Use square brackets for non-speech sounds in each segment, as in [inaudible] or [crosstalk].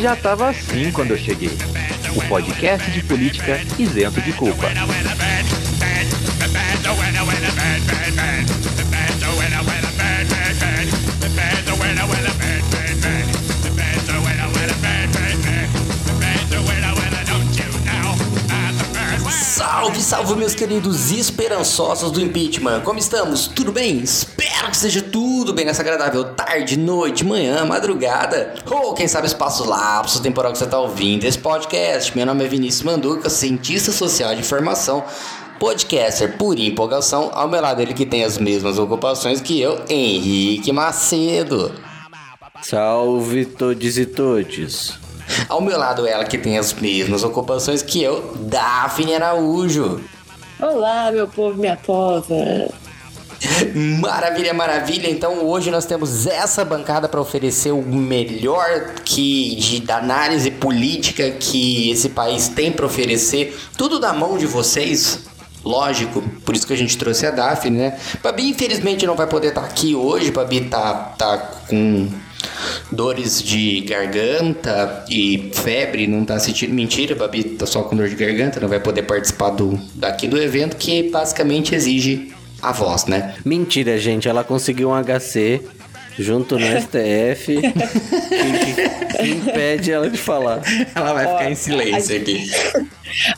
Já tava assim quando eu cheguei. O podcast de política isento de culpa. Salve, salve, meus queridos esperançosos do impeachment. Como estamos? Tudo bem? Espero que seja tudo bem nessa agradável tarde, noite, manhã, madrugada. Ou quem sabe espaço lapso temporal que você está ouvindo esse podcast. Meu nome é Vinícius Manduca, cientista social de informação podcaster por empolgação, ao meu lado ele que tem as mesmas ocupações que eu, Henrique Macedo. Salve todos e todes. Ao meu lado ela que tem as mesmas ocupações que eu, Daphne Araújo. Olá, meu povo, minha pova. [laughs] Maravilha, maravilha. Então hoje nós temos essa bancada para oferecer o melhor que de da análise política que esse país tem para oferecer, tudo da mão de vocês. Lógico, por isso que a gente trouxe a Daphne, né? Babi infelizmente não vai poder estar aqui hoje, Babi tá, tá com dores de garganta e febre, não tá sentindo. Mentira, Babi tá só com dor de garganta, não vai poder participar do, daqui do evento, que basicamente exige a voz, né? Mentira, gente, ela conseguiu um HC junto no [laughs] STF que, que impede ela de falar. Ela vai ficar em silêncio aqui.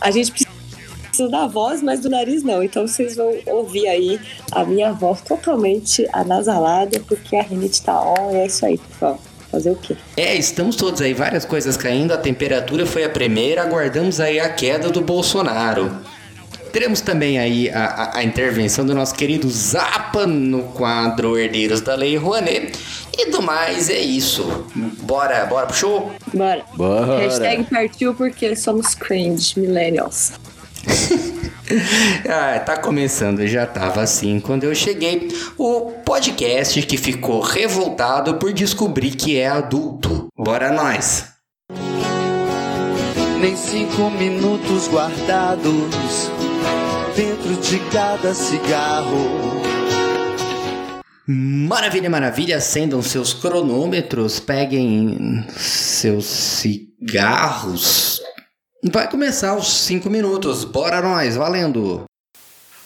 A gente precisa da voz, mas do nariz não. Então vocês vão ouvir aí a minha voz totalmente anasalada, porque a rinite tá on e é isso aí, pessoal. Fazer o quê? É, estamos todos aí, várias coisas caindo, a temperatura foi a primeira, aguardamos aí a queda do Bolsonaro. Teremos também aí a, a, a, intervenção do nosso querido Zapa no quadro Herdeiros da Lei Rouanet. E do mais é isso. Bora, bora pro show? Bora. Bora. Hashtag partiu porque somos cringe millennials. [laughs] ah, tá começando, já tava assim quando eu cheguei. O podcast que ficou revoltado por descobrir que é adulto. Bora nós! Nem cinco minutos guardados dentro de cada cigarro. Maravilha, maravilha! Acendam seus cronômetros, peguem seus cigarros Vai começar os 5 minutos. Bora nós, valendo!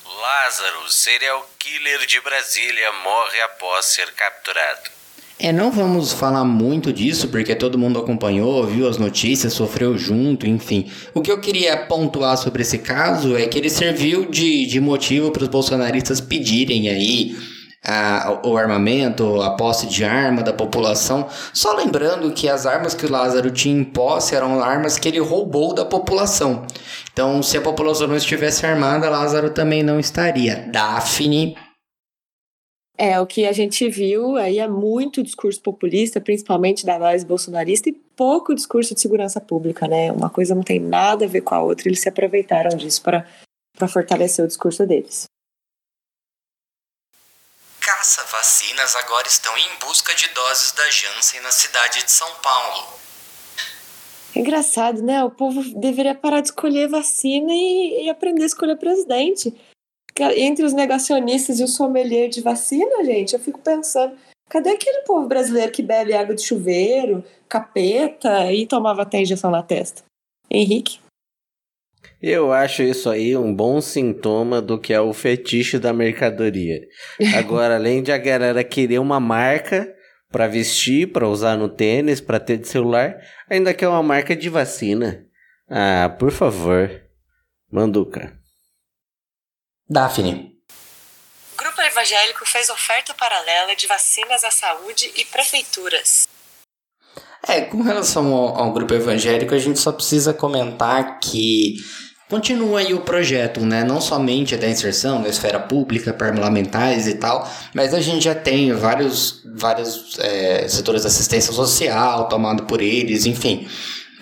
Lázaro, serial killer de Brasília, morre após ser capturado. É, não vamos falar muito disso porque todo mundo acompanhou, viu as notícias, sofreu junto, enfim. O que eu queria pontuar sobre esse caso é que ele serviu de, de motivo para os bolsonaristas pedirem aí a, o armamento, a posse de arma da população. Só lembrando que as armas que o Lázaro tinha em posse eram armas que ele roubou da população. Então, se a população não estivesse armada, Lázaro também não estaria. Daphne. É, o que a gente viu aí é muito discurso populista, principalmente da base bolsonarista, e pouco discurso de segurança pública, né? Uma coisa não tem nada a ver com a outra, eles se aproveitaram disso para fortalecer o discurso deles caça-vacinas agora estão em busca de doses da Janssen na cidade de São Paulo. É engraçado, né? O povo deveria parar de escolher vacina e, e aprender a escolher presidente. Entre os negacionistas e o sommelier de vacina, gente, eu fico pensando, cadê aquele povo brasileiro que bebe água de chuveiro, capeta e tomava até injeção na testa? Henrique? Eu acho isso aí um bom sintoma do que é o fetiche da mercadoria. [laughs] Agora, além de a galera querer uma marca para vestir, para usar no tênis, para ter de celular, ainda quer uma marca de vacina. Ah, por favor. Manduca. Daphne. Grupo evangélico fez oferta paralela de vacinas à saúde e prefeituras. É, com relação ao, ao, grupo evangélico, a gente só precisa comentar que Continua aí o projeto, né? Não somente da inserção na esfera pública, parlamentares e tal, mas a gente já tem vários, vários é, setores de assistência social tomado por eles, enfim.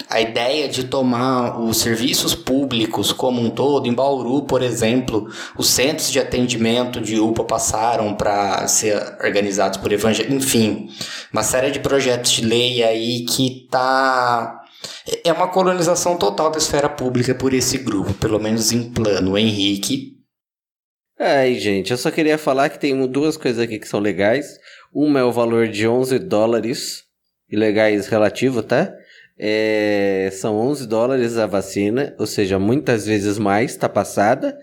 A ideia de tomar os serviços públicos como um todo, em Bauru, por exemplo, os centros de atendimento de UPA passaram para ser organizados por evangélicos, enfim, uma série de projetos de lei aí que tá é uma colonização total da esfera pública por esse grupo, pelo menos em plano. Henrique. Aí, gente, eu só queria falar que tem duas coisas aqui que são legais. Uma é o valor de 11 dólares, ilegais relativo, tá? É, são 11 dólares a vacina, ou seja, muitas vezes mais, tá passada,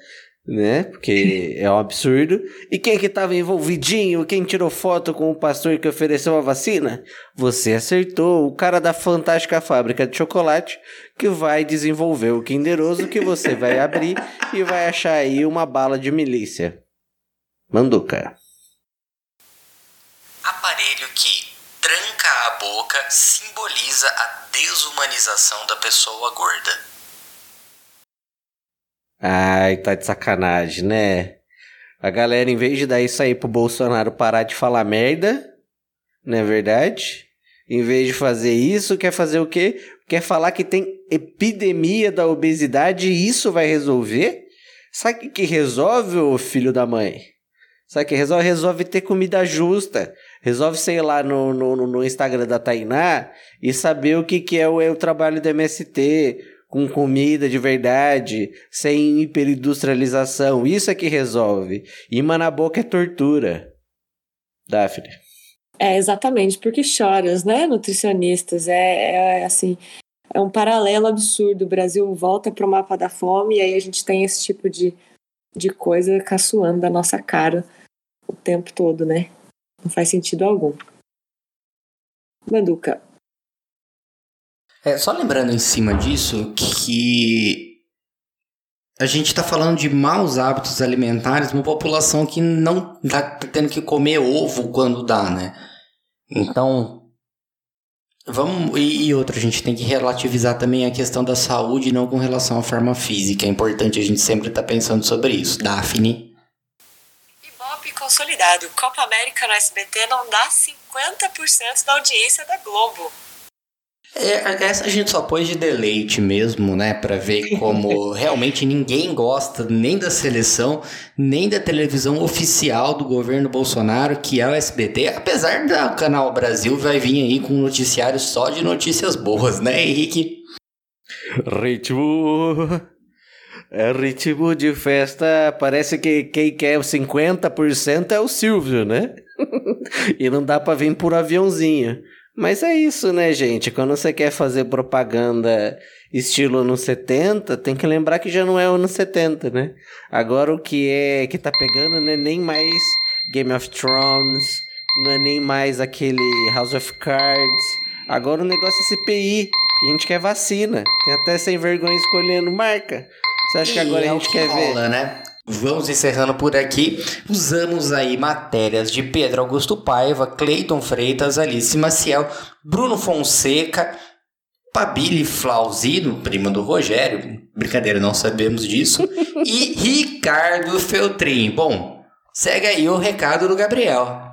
né? Porque é um absurdo. E quem que tava envolvidinho, quem tirou foto com o pastor que ofereceu a vacina? Você acertou, o cara da fantástica fábrica de chocolate que vai desenvolver o Kinderoso que você vai abrir e vai achar aí uma bala de milícia. Manduca. Aparelho boca simboliza a desumanização da pessoa gorda. Ai, tá de sacanagem, né? A galera, em vez de dar isso aí pro Bolsonaro parar de falar merda, não é verdade? Em vez de fazer isso, quer fazer o quê? Quer falar que tem epidemia da obesidade e isso vai resolver? Sabe o que, resolve, ô filho da mãe? Sabe o que resolve? Resolve ter comida justa. Resolve, sei lá, no, no, no Instagram da Tainá e saber o que, que é o, é o trabalho do MST, com comida de verdade, sem hiperindustrialização. Isso é que resolve. Imã na boca é tortura. Daphne. É, exatamente, porque choras, né, nutricionistas? É, é assim, é um paralelo absurdo. O Brasil volta para o mapa da fome e aí a gente tem esse tipo de, de coisa caçoando da nossa cara o tempo todo, né? Não faz sentido algum. Manduca. É, só lembrando em cima disso que a gente está falando de maus hábitos alimentares, uma população que não está tendo que comer ovo quando dá, né? Então, vamos. E, e outra, a gente tem que relativizar também a questão da saúde, não com relação à forma física. É importante a gente sempre estar tá pensando sobre isso. Daphne. Consolidado. Copa América no SBT não dá 50% da audiência da Globo. É, essa a gente só pôs de deleite mesmo, né? Pra ver [laughs] como realmente ninguém gosta nem da seleção, nem da televisão oficial do governo Bolsonaro, que é o SBT. Apesar do Canal Brasil vai vir aí com um noticiário só de notícias boas, né, Henrique? Ritmo. É ritmo de festa. Parece que quem quer 50% é o Silvio, né? [laughs] e não dá pra vir por aviãozinho. Mas é isso, né, gente? Quando você quer fazer propaganda estilo anos 70, tem que lembrar que já não é anos 70, né? Agora o que é que tá pegando não é nem mais Game of Thrones, não é nem mais aquele House of Cards. Agora o negócio é CPI, a gente quer vacina. Tem até sem vergonha escolhendo marca. Você acha que agora E é a gente que quer rola, ver? né? Vamos encerrando por aqui. Usamos aí matérias de Pedro Augusto Paiva, Cleiton Freitas, Alice Maciel, Bruno Fonseca, Pabili Flauzino, prima do Rogério, brincadeira, não sabemos disso, [laughs] e Ricardo Feltrin. Bom, segue aí o recado do Gabriel.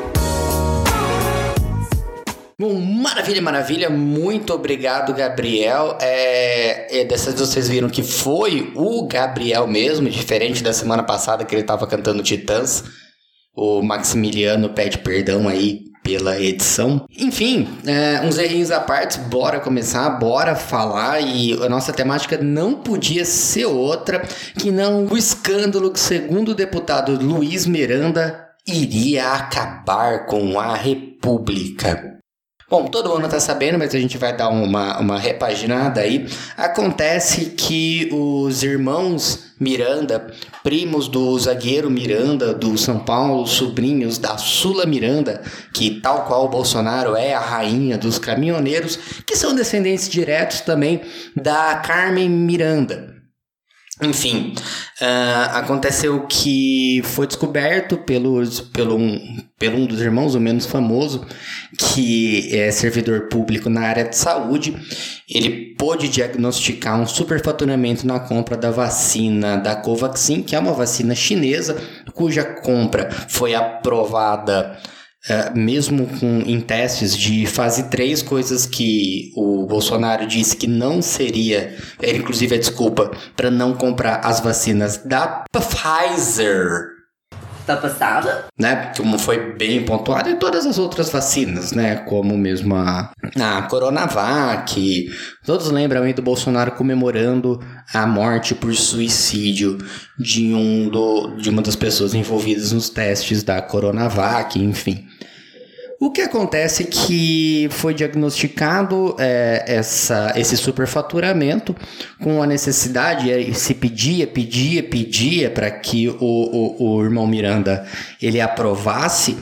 Bom, maravilha, maravilha. Muito obrigado, Gabriel. É, é, dessa vez vocês viram que foi o Gabriel mesmo, diferente da semana passada que ele estava cantando Titãs. O Maximiliano pede perdão aí pela edição. Enfim, é, uns errinhos à parte, bora começar, bora falar. E a nossa temática não podia ser outra que não o escândalo que, segundo o deputado Luiz Miranda, iria acabar com a República. Bom, todo mundo tá sabendo, mas a gente vai dar uma, uma repaginada aí. Acontece que os irmãos Miranda, primos do zagueiro Miranda do São Paulo, sobrinhos da Sula Miranda, que tal qual o Bolsonaro é a rainha dos caminhoneiros, que são descendentes diretos também da Carmen Miranda. Enfim, ah, aconteceu que foi descoberto pelos, pelo, um, pelo um dos irmãos, o menos famoso, que é servidor público na área de saúde. Ele pôde diagnosticar um superfaturamento na compra da vacina da Covaxin, que é uma vacina chinesa, cuja compra foi aprovada é, mesmo com, em testes de fase 3, coisas que o Bolsonaro disse que não seria, era inclusive a desculpa para não comprar as vacinas da Pfizer. Tá passada? Né, como foi bem pontuado, e todas as outras vacinas, né, como mesmo a, a Coronavac. Todos lembram aí do Bolsonaro comemorando a morte por suicídio de, um do, de uma das pessoas envolvidas nos testes da Coronavac, enfim. O que acontece é que foi diagnosticado é, essa, esse superfaturamento com a necessidade, se pedia, pedia, pedia para que o, o, o irmão Miranda ele aprovasse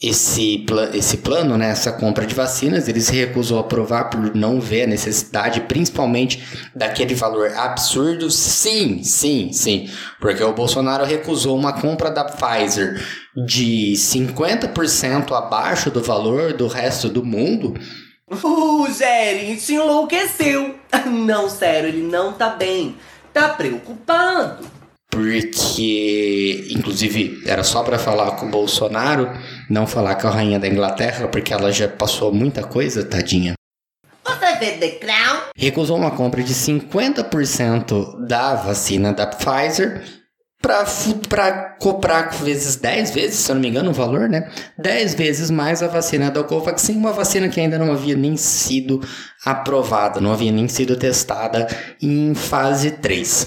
esse, esse plano, né, essa compra de vacinas, ele se recusou a aprovar por não ver a necessidade, principalmente daquele valor absurdo. Sim, sim, sim, porque o Bolsonaro recusou uma compra da Pfizer de 50% abaixo do valor do resto do mundo. O Zerinho se enlouqueceu. [laughs] Não, sério, ele não tá bem. Tá preocupado. Porque, inclusive, era só para falar com o Bolsonaro, não falar com a rainha da Inglaterra, porque ela já passou muita coisa, tadinha. Você vê The Crown? Recusou uma compra de 50% da vacina da Pfizer para comprar vezes 10 vezes, se eu não me engano, o valor, né? 10 vezes mais a vacina da Covaxin, uma vacina que ainda não havia nem sido aprovada, não havia nem sido testada em fase 3.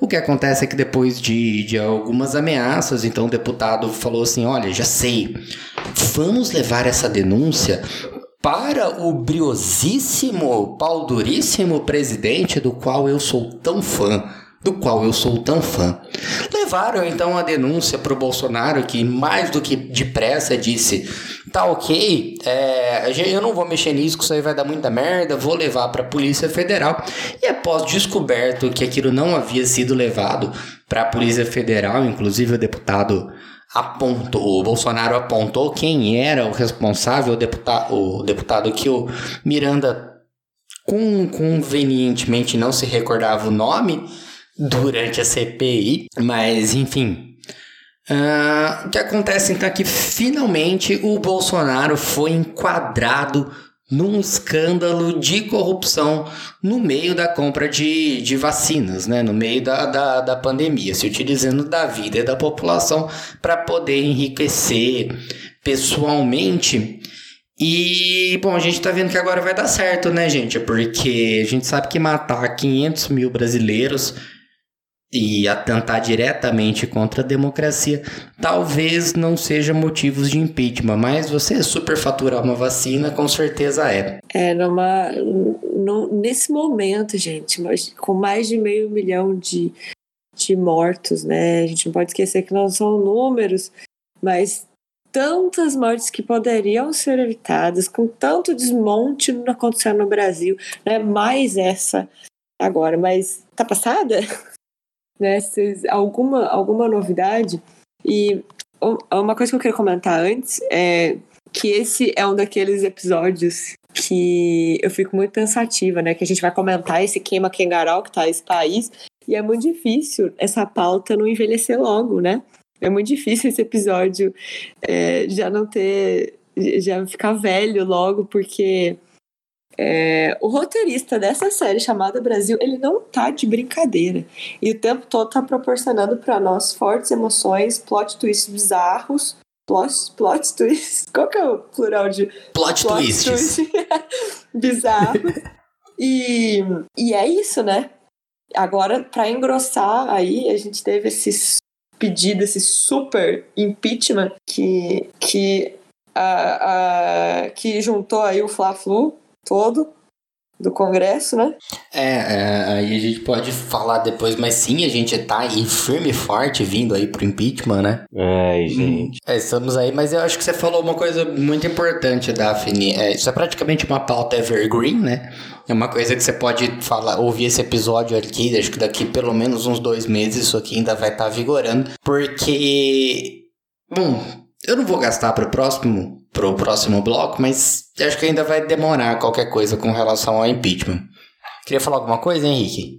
O que acontece é que depois de, de algumas ameaças, então o deputado falou assim: olha, já sei, vamos levar essa denúncia para o briosíssimo, palduríssimo presidente do qual eu sou tão fã do qual eu sou tão fã. Levaram então a denúncia para o Bolsonaro, que mais do que depressa disse: tá ok, é, eu não vou mexer nisso, que isso aí vai dar muita merda, vou levar para a Polícia Federal. E após descoberto que aquilo não havia sido levado para a Polícia Federal, inclusive o deputado apontou, o Bolsonaro apontou quem era o responsável, o deputado, o deputado que o Miranda convenientemente não se recordava o nome durante a CPI, mas enfim. Uh, o que acontece então é que finalmente o Bolsonaro foi enquadrado num escândalo de corrupção no meio da compra de, de vacinas, né? no meio da, da, da pandemia, se utilizando da vida da população para poder enriquecer pessoalmente. E, bom, a gente tá vendo que agora vai dar certo, né, gente? Porque a gente sabe que matar 500 mil brasileiros e atentar diretamente contra a democracia, talvez não seja motivos de impeachment, mas você superfaturar uma vacina com certeza é. É, numa, no, nesse momento, gente, com mais de meio milhão de, de mortos, né? A gente não pode esquecer que não são números, mas tantas mortes que poderiam ser evitadas, com tanto desmonte acontecendo no Brasil, né? Mais essa agora, mas tá passada? Né? Se, alguma, alguma novidade. E uma coisa que eu queria comentar antes é que esse é um daqueles episódios que eu fico muito pensativa, né? Que a gente vai comentar esse queima Kengarau que tá esse país. E é muito difícil essa pauta não envelhecer logo, né? É muito difícil esse episódio é, já não ter. já ficar velho logo, porque é, o roteirista dessa série chamada Brasil, ele não tá de brincadeira. E o tempo todo tá proporcionando para nós fortes emoções, plot twists bizarros. Plot, plot twists. [laughs] Qual que é o plural de. Plot, plot twists. Twist [laughs] bizarro. e, e é isso, né? Agora, para engrossar aí, a gente teve esse pedido, esse super impeachment que, que, a, a, que juntou aí o Fla-Flu todo do Congresso, né? É, é, aí a gente pode falar depois, mas sim, a gente tá aí firme e forte vindo aí pro impeachment, né? Ai, gente. É, estamos aí, mas eu acho que você falou uma coisa muito importante, Daphne. É, isso é praticamente uma pauta evergreen, né? É uma coisa que você pode falar, ouvir esse episódio aqui, acho que daqui pelo menos uns dois meses isso aqui ainda vai estar tá vigorando, porque. Bom, eu não vou gastar para o próximo, pro próximo bloco, mas acho que ainda vai demorar qualquer coisa com relação ao impeachment. Queria falar alguma coisa, Henrique?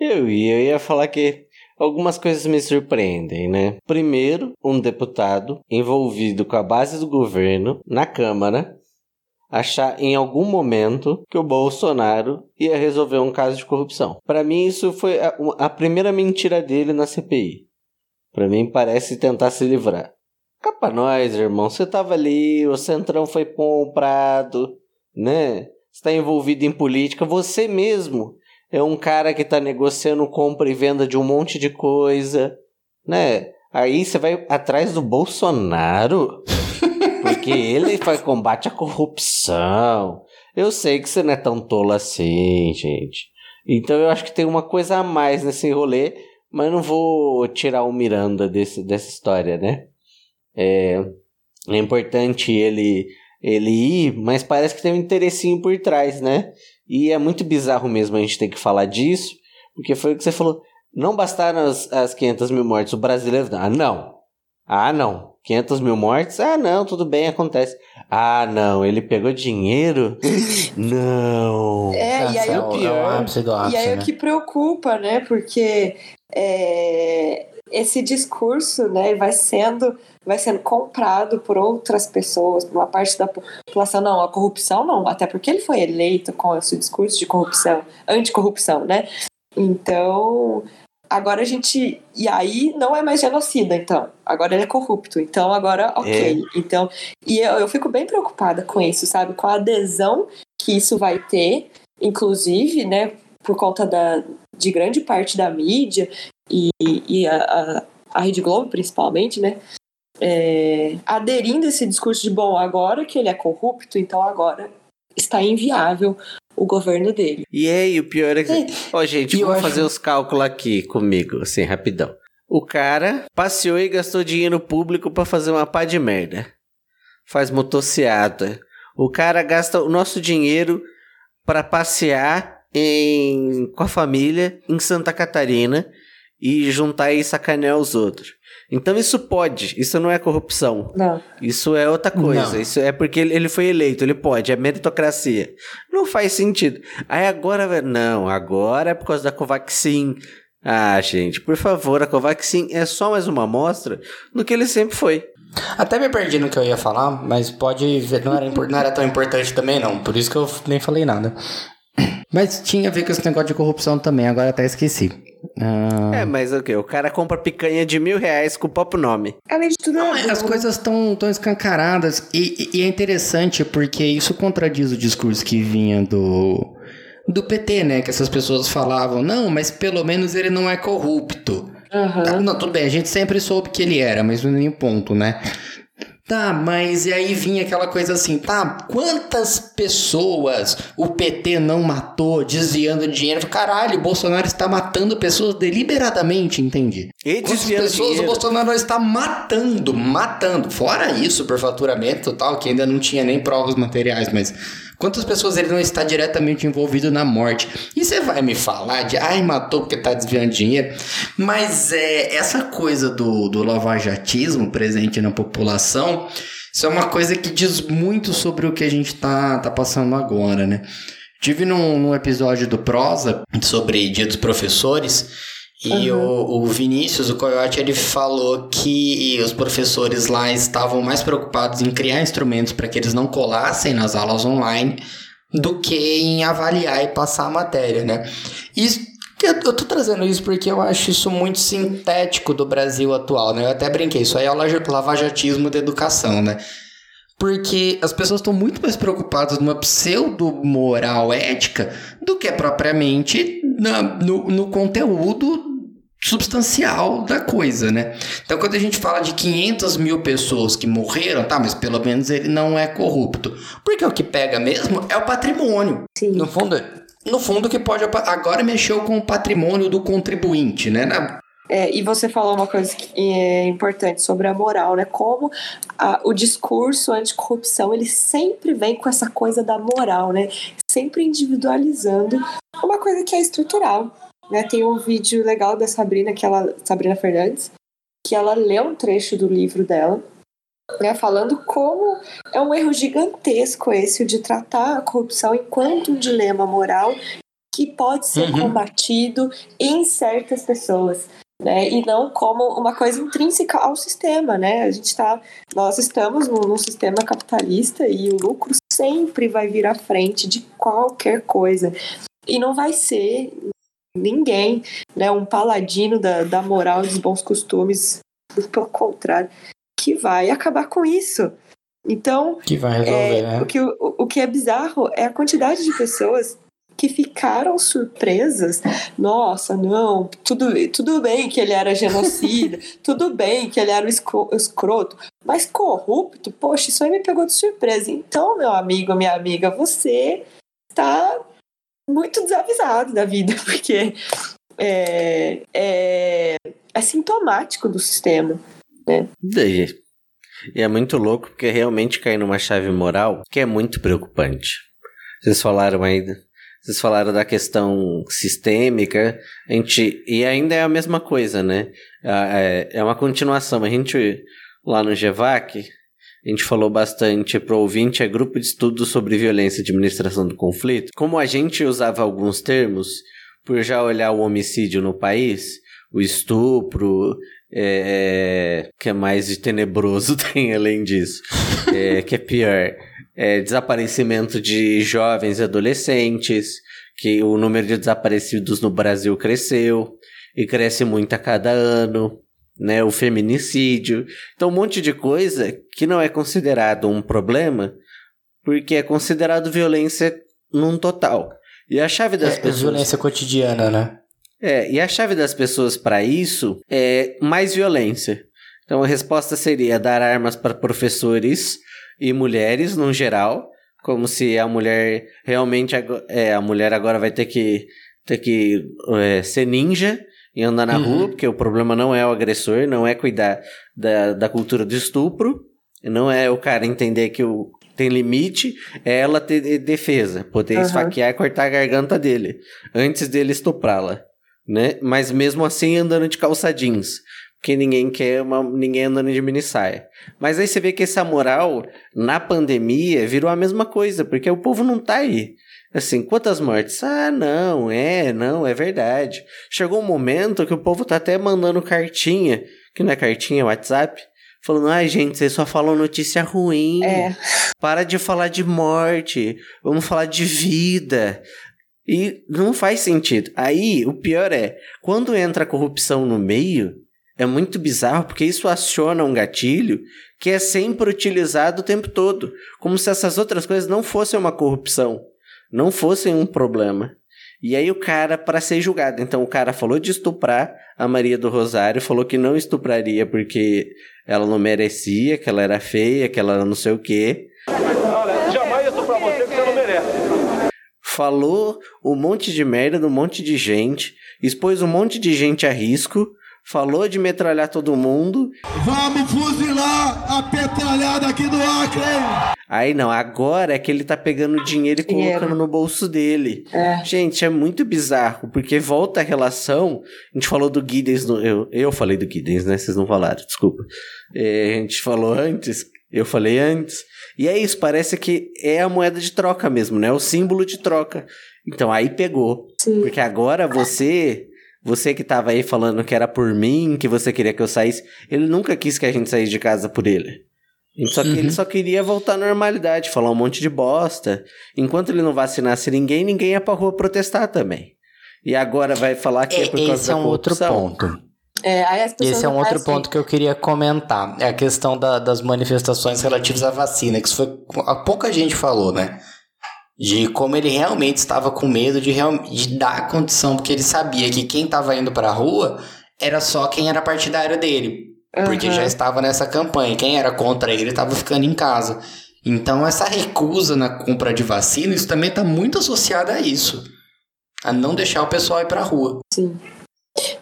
Eu ia, eu ia falar que algumas coisas me surpreendem, né? Primeiro, um deputado envolvido com a base do governo na Câmara achar em algum momento que o Bolsonaro ia resolver um caso de corrupção. Para mim, isso foi a, a, primeira mentira dele na CPI. Para mim, parece tentar se livrar. Cá pra nós, irmão. Você tava ali, o Centrão foi comprado, né? Está envolvido em política. Você mesmo é um cara que está negociando compra e venda de um monte de coisa, né? Aí você vai atrás do Bolsonaro. [laughs] Porque ele faz combate à corrupção. Eu sei que você não é tão tolo assim, gente. Então eu acho que tem uma coisa a mais nesse rolê, mas não vou tirar o Miranda desse, dessa história, né? É, é importante ele, ele ir, mas parece que tem um interessinho por trás, né? E é muito bizarro mesmo a gente ter que falar disso, porque foi o que você falou. Não bastaram as, as 500 mil mortes, o brasileiro. Ah, não. Ah, não. 500 mil mortes? Ah, não, tudo bem, acontece. Ah, não, ele pegou dinheiro? [laughs] não. É, e aí, é o, pior, é o ápice do ápice, e aí né? o que preocupa, né? Porque é, esse discurso, né, vai sendo vai sendo comprado por outras pessoas, por uma parte da população. Não, a corrupção não, até porque ele foi eleito com esse discurso de corrupção, anticorrupção, né? Então, Agora a gente. E aí não é mais genocida, então. Agora ele é corrupto. Então agora, ok. É. Então. E eu, eu fico bem preocupada com isso, sabe? Com a adesão que isso vai ter, inclusive, né? Por conta da, de grande parte da mídia e, e a, a, a Rede Globo, principalmente, né? É, aderindo a esse discurso de bom, agora que ele é corrupto, então agora está inviável o governo dele. E aí, o pior é que. Ó, gente, vamos acho- fazer os cálculos aqui comigo, assim, rapidão. O cara passeou e gastou dinheiro público pra fazer uma pá de merda. Faz motociata. O cara gasta o nosso dinheiro pra passear em... com a família em Santa Catarina e juntar e sacanear os outros. Então isso pode, isso não é corrupção. Não. Isso é outra coisa. Não. Isso é porque ele foi eleito, ele pode, é meritocracia. Não faz sentido. Aí agora, não, agora é por causa da Covaxin. Ah, gente, por favor, a Covaxin é só mais uma amostra do que ele sempre foi. Até me perdi no que eu ia falar, mas pode ver, não era, não era tão importante também, não. Por isso que eu nem falei nada. Mas tinha a ver com esse negócio de corrupção também, agora até esqueci. Ah, É, mas o quê? O cara compra picanha de mil reais com o próprio nome. Além de tudo, Não, é as coisas estão tão escancaradas e, e é interessante porque isso contradiz o discurso que vinha do do PT, né? Que essas pessoas falavam, não, mas pelo menos ele não é corrupto. Tá, não, tudo bem, a gente sempre soube que ele era, mas não nem ponto, né? Tá, mas e aí vinha aquela coisa assim, tá, quantas pessoas o PT não matou desviando dinheiro? Caralho, o Bolsonaro está matando pessoas deliberadamente, entende? E Quantas desviando pessoas dinheiro. o Bolsonaro está matando, matando. Fora isso, por faturamento e tal, que ainda não tinha nem provas materiais, mas quantas pessoas ele não está diretamente envolvido na morte? E você vai me falar de, ai, matou porque tá desviando dinheiro. Mas é essa coisa do, do lavajatismo presente na população, isso é uma coisa que diz muito sobre o que a gente tá, tá passando agora, né? Tive num, num episódio do Prosa sobre Dia dos Professores e o, o Vinícius, o Coyote, ele falou que os professores lá estavam mais preocupados em criar instrumentos para que eles não colassem nas aulas online do que em avaliar e passar a matéria, né? Isso, eu, eu tô trazendo isso porque eu acho isso muito sintético do Brasil atual, né? Eu até brinquei, isso aí é o lava- lavajatismo da educação, né? Porque as pessoas estão muito mais preocupadas numa pseudo-moral ética do que propriamente na- no, no conteúdo substancial da coisa, né? Então, quando a gente fala de 500 mil pessoas que morreram, tá, mas pelo menos ele não é corrupto. Porque o que pega mesmo é o patrimônio. Sim. No fundo, no fundo, que pode agora mexeu com o patrimônio do contribuinte, né? Na- É, e você falou uma coisa que é importante sobre a moral, né? Como a- o discurso anticorrupção ele sempre vem com essa coisa da moral, né? Sempre individualizando uma coisa que é estrutural. Né? Tem um vídeo legal da Sabrina, que ela, Sabrina Fernandes, que ela lê um trecho do livro dela, né? Falando como é um erro gigantesco esse de tratar a corrupção enquanto um dilema moral que pode ser Uhum. combatido em certas pessoas. né? E não como uma coisa intrínseca ao sistema, né? A gente tá, nós estamos num, num sistema capitalista e o lucro sempre vai vir à frente de qualquer coisa. E não vai ser ninguém, né, um paladino da, da moral e dos bons costumes, pelo contrário, que vai acabar com isso. Então, que vai resolver, é, né? o, que, o, o que é bizarro é a quantidade de pessoas que ficaram surpresas. Nossa, não, tudo, tudo bem que ele era genocida, [laughs] tudo bem que ele era o escroto, mas corrupto, poxa, isso aí me pegou de surpresa. Então, meu amigo, minha amiga, você está muito desavisado da vida, [laughs] porque é, é, é sintomático do sistema. Né? E é muito louco porque realmente cai numa chave moral que é muito preocupante. Vocês falaram aí, vocês falaram da questão sistêmica, a gente, e ainda é a mesma coisa, né? É, é uma continuação. A gente, lá no GEVAC, a gente falou bastante pro ouvinte, é grupo de estudo sobre violência e administração do conflito. Como a gente usava alguns termos, por já olhar o homicídio no país, o estupro, é, que é mais de tenebroso [laughs] tem além disso, é, que é pior, é, desaparecimento de jovens e adolescentes, que o número de desaparecidos no Brasil cresceu e cresce muito a cada ano né, o feminicídio. Então, um monte de coisa que não é considerado um problema porque é considerado violência num total. E a chave das é, pessoas. Violência cotidiana, né? É, e a chave das pessoas para isso é mais violência. Então a resposta seria dar armas para professores e mulheres no geral, como se a mulher realmente é, a mulher agora vai ter que ter que é, ser ninja e andar na uhum. rua, porque o problema não é o agressor, não é cuidar da, da cultura do estupro, não é o cara entender que o, tem limite, é ela ter defesa, poder uhum. esfaquear e cortar a garganta dele, antes dele estuprá-la, né? Mas mesmo assim andando de calça jeans, porque ninguém quer uma, ninguém andando de mini saia. Mas aí você vê que essa moral, na pandemia, virou a mesma coisa, porque o povo não tá aí. Assim, quantas mortes? Ah, não, é, não, é verdade. Chegou um momento que o povo tá até mandando cartinha, que não é cartinha, é WhatsApp, falando, ai gente, vocês só falam notícia ruim. É. Para de falar de morte, vamos falar de vida. E não faz sentido. Aí, o pior é, quando entra a corrupção no meio, é muito bizarro, porque isso aciona um gatilho que é sempre utilizado o tempo todo, como se essas outras coisas não fossem uma corrupção não fossem um problema. E aí o cara, para ser julgado, então o cara falou de estuprar a Maria do Rosário, falou que não estupraria porque ela não merecia, que ela era feia, que ela era não sei o quê. Olha, jamais estuprar você porque você não merece. Falou um monte de merda de um monte de gente, expôs um monte de gente a risco, falou de metralhar todo mundo. Vamos fuzilar a petralhada aqui do Acre! Aí não, agora é que ele tá pegando dinheiro e colocando no bolso dele. É. Gente, é muito bizarro, porque volta a relação. A gente falou do Giddens, no, eu, eu falei do Giddens, né? Vocês não falaram, desculpa. É, a gente falou antes, eu falei antes. E é isso, parece que é a moeda de troca mesmo, né? O símbolo de troca. Então aí pegou. Sim. Porque agora você você que tava aí falando que era por mim, que você queria que eu saísse, ele nunca quis que a gente saísse de casa por ele. Só que uhum. ele só queria voltar à normalidade, falar um monte de bosta. Enquanto ele não vacinasse ninguém, ninguém ia pra rua protestar também. E agora vai falar que é, é por causa Esse é um outro ponto. É, Esse é um outro ponto que eu queria comentar. É a questão da, das manifestações relativas à vacina, que isso foi. Pouca gente falou, né? de como ele realmente estava com medo de, real, de dar a condição, porque ele sabia que quem estava indo para a rua era só quem era partidário dele, uhum. porque já estava nessa campanha. Quem era contra ele estava ficando em casa. Então, essa recusa na compra de vacina, isso também está muito associado a isso. A não deixar o pessoal ir para a rua. Sim.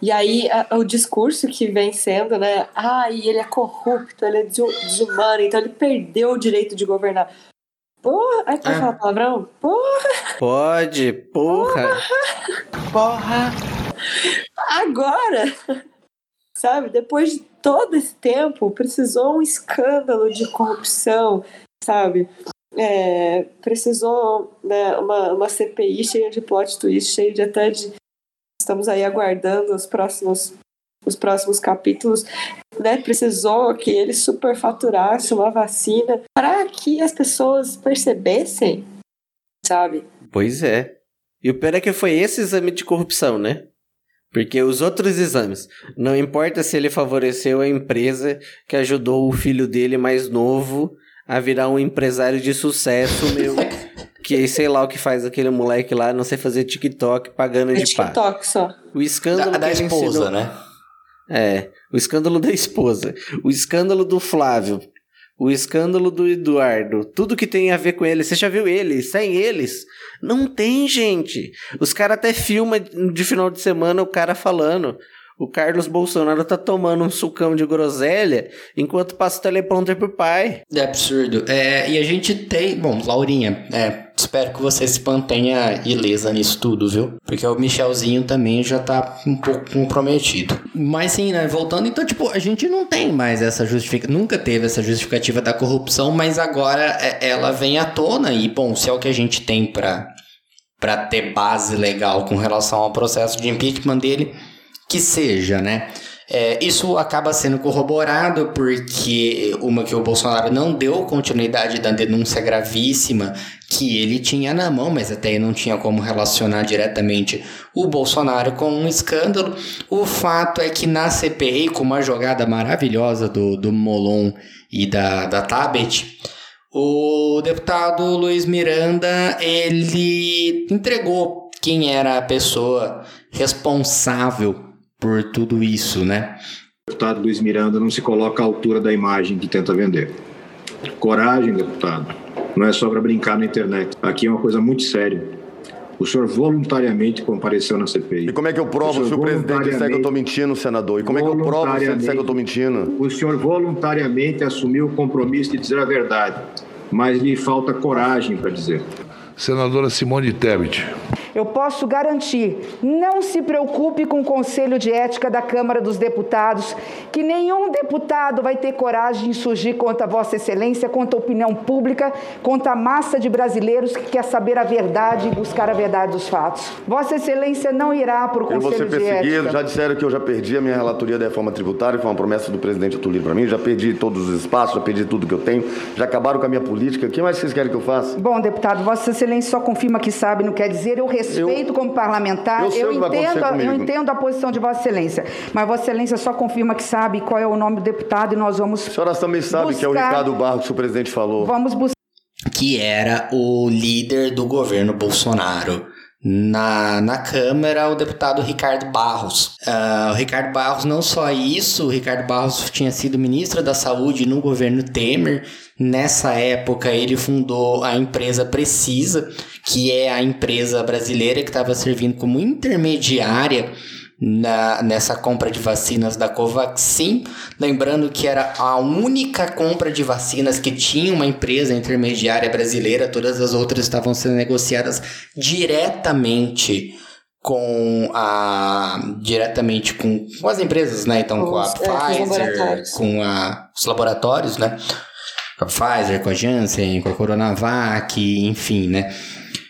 E aí, a, o discurso que vem sendo, né? Ah, e ele é corrupto, ele é desumano, então ele perdeu o direito de governar. Porra! Ai, pode ah. falar palavrão? Porra! Pode, porra! Porra! Agora! Sabe, depois de todo esse tempo, precisou um escândalo de corrupção, sabe? É, precisou né, uma, uma CPI cheia de plot twist, cheia de até de. Estamos aí aguardando os próximos os próximos capítulos, né, precisou que ele superfaturasse uma vacina para que as pessoas percebessem, sabe? Pois é. E o pior é que foi esse exame de corrupção, né? Porque os outros exames, não importa se ele favoreceu a empresa que ajudou o filho dele mais novo a virar um empresário de sucesso, meu. [laughs] que sei lá o que faz aquele moleque lá, não sei fazer TikTok pagando É de pá. TikTok só. O escândalo Da, da esposa, ensinou- né? É, o escândalo da esposa, o escândalo do Flávio, o escândalo do Eduardo, tudo que tem a ver com ele. Você já viu eles? Sem eles? Não tem, gente. Os caras até filmam de final de semana o cara falando. O Carlos Bolsonaro tá tomando um sucão de groselha enquanto passa o teleprompter pro pai. É absurdo. É, e a gente tem. Bom, Laurinha, é, espero que você se mantenha ilesa nisso tudo, viu? Porque o Michelzinho também já tá um pouco comprometido. Mas sim, né? Voltando, então, tipo, a gente não tem mais essa justificativa. Nunca teve essa justificativa da corrupção, mas agora é, ela vem à tona. E, bom, se é o que a gente tem pra, pra ter base legal com relação ao processo de impeachment dele, que seja, né? É, isso acaba sendo corroborado porque uma que o Bolsonaro não deu continuidade da denúncia gravíssima que ele tinha na mão, mas até aí não tinha como relacionar diretamente o Bolsonaro com um escândalo. O fato é que na CPI, com uma jogada maravilhosa do, do Molon e da, da Tabet, o deputado Luiz Miranda, ele entregou quem era a pessoa responsável por tudo isso, né? O deputado Luiz Miranda não se coloca à altura da imagem que tenta vender. Coragem, deputado. Não é só para brincar na internet. Aqui é uma coisa muito séria. O senhor voluntariamente compareceu na CPI. E como é que eu provo se o presidente disser que eu tô mentindo, senador? E como é que eu provo se ele disser que eu tô mentindo? O senhor voluntariamente assumiu o compromisso de dizer a verdade, mas lhe falta coragem para dizer. Senadora Simone Tebet. Eu posso garantir, não se preocupe com o Conselho de Ética da Câmara dos Deputados, que nenhum deputado vai ter coragem de surgir contra Vossa Excelência, contra a opinião pública, contra a massa de brasileiros que quer saber a verdade e buscar a verdade dos fatos. Vossa Excelência não irá para o Eu vou ser Conselho de perseguido. Ética. Já disseram que eu já perdi a minha relatoria da reforma tributária, foi uma promessa do presidente Atulino para mim. Já perdi todos os espaços, já perdi tudo que eu tenho. Já acabaram com a minha política. O que mais vocês querem que eu faça? Bom, deputado, Vossa Excelência só confirma que sabe, não quer dizer. Eu respeito como parlamentar, eu eu, entendo, eu entendo a posição de Vossa Excelência. Mas Vossa Excelência só confirma que sabe qual é o nome do deputado e nós vamos. A senhora também sabe que é o buscar- Ricardo Barros que o presidente falou. Vamos buscar. que era o líder do governo Bolsonaro. Na, na Câmara, o deputado Ricardo Barros. Ah, o Ricardo Barros, não só isso, o Ricardo Barros tinha sido ministro da Saúde no governo Temer. Nessa época, ele fundou a empresa Precisa, que é a empresa brasileira que estava servindo como intermediária na, nessa compra de vacinas da Covaxin. Lembrando que era a única compra de vacinas que tinha uma empresa intermediária brasileira, todas as outras estavam sendo negociadas diretamente com a diretamente com, com as empresas, né? Então com a Os- é, com Pfizer, com a, os laboratórios, né? Com a Pfizer, com a Janssen, com a Coronavac, enfim, né?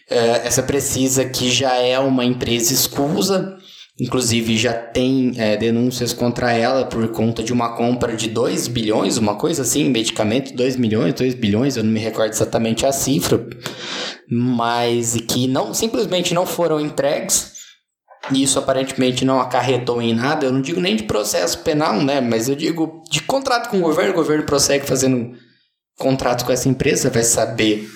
É, essa precisa que já é uma empresa escusa, inclusive já tem é, denúncias contra ela por conta de uma compra de 2 bilhões, uma coisa assim, medicamento, 2 milhões, 2 bilhões, eu não me recordo exatamente a cifra, mas que não simplesmente não foram entregues. E isso aparentemente não acarretou em nada. Eu não digo nem de processo penal, né? Mas eu digo de contrato com o governo. O governo prossegue fazendo contrato com essa empresa, vai saber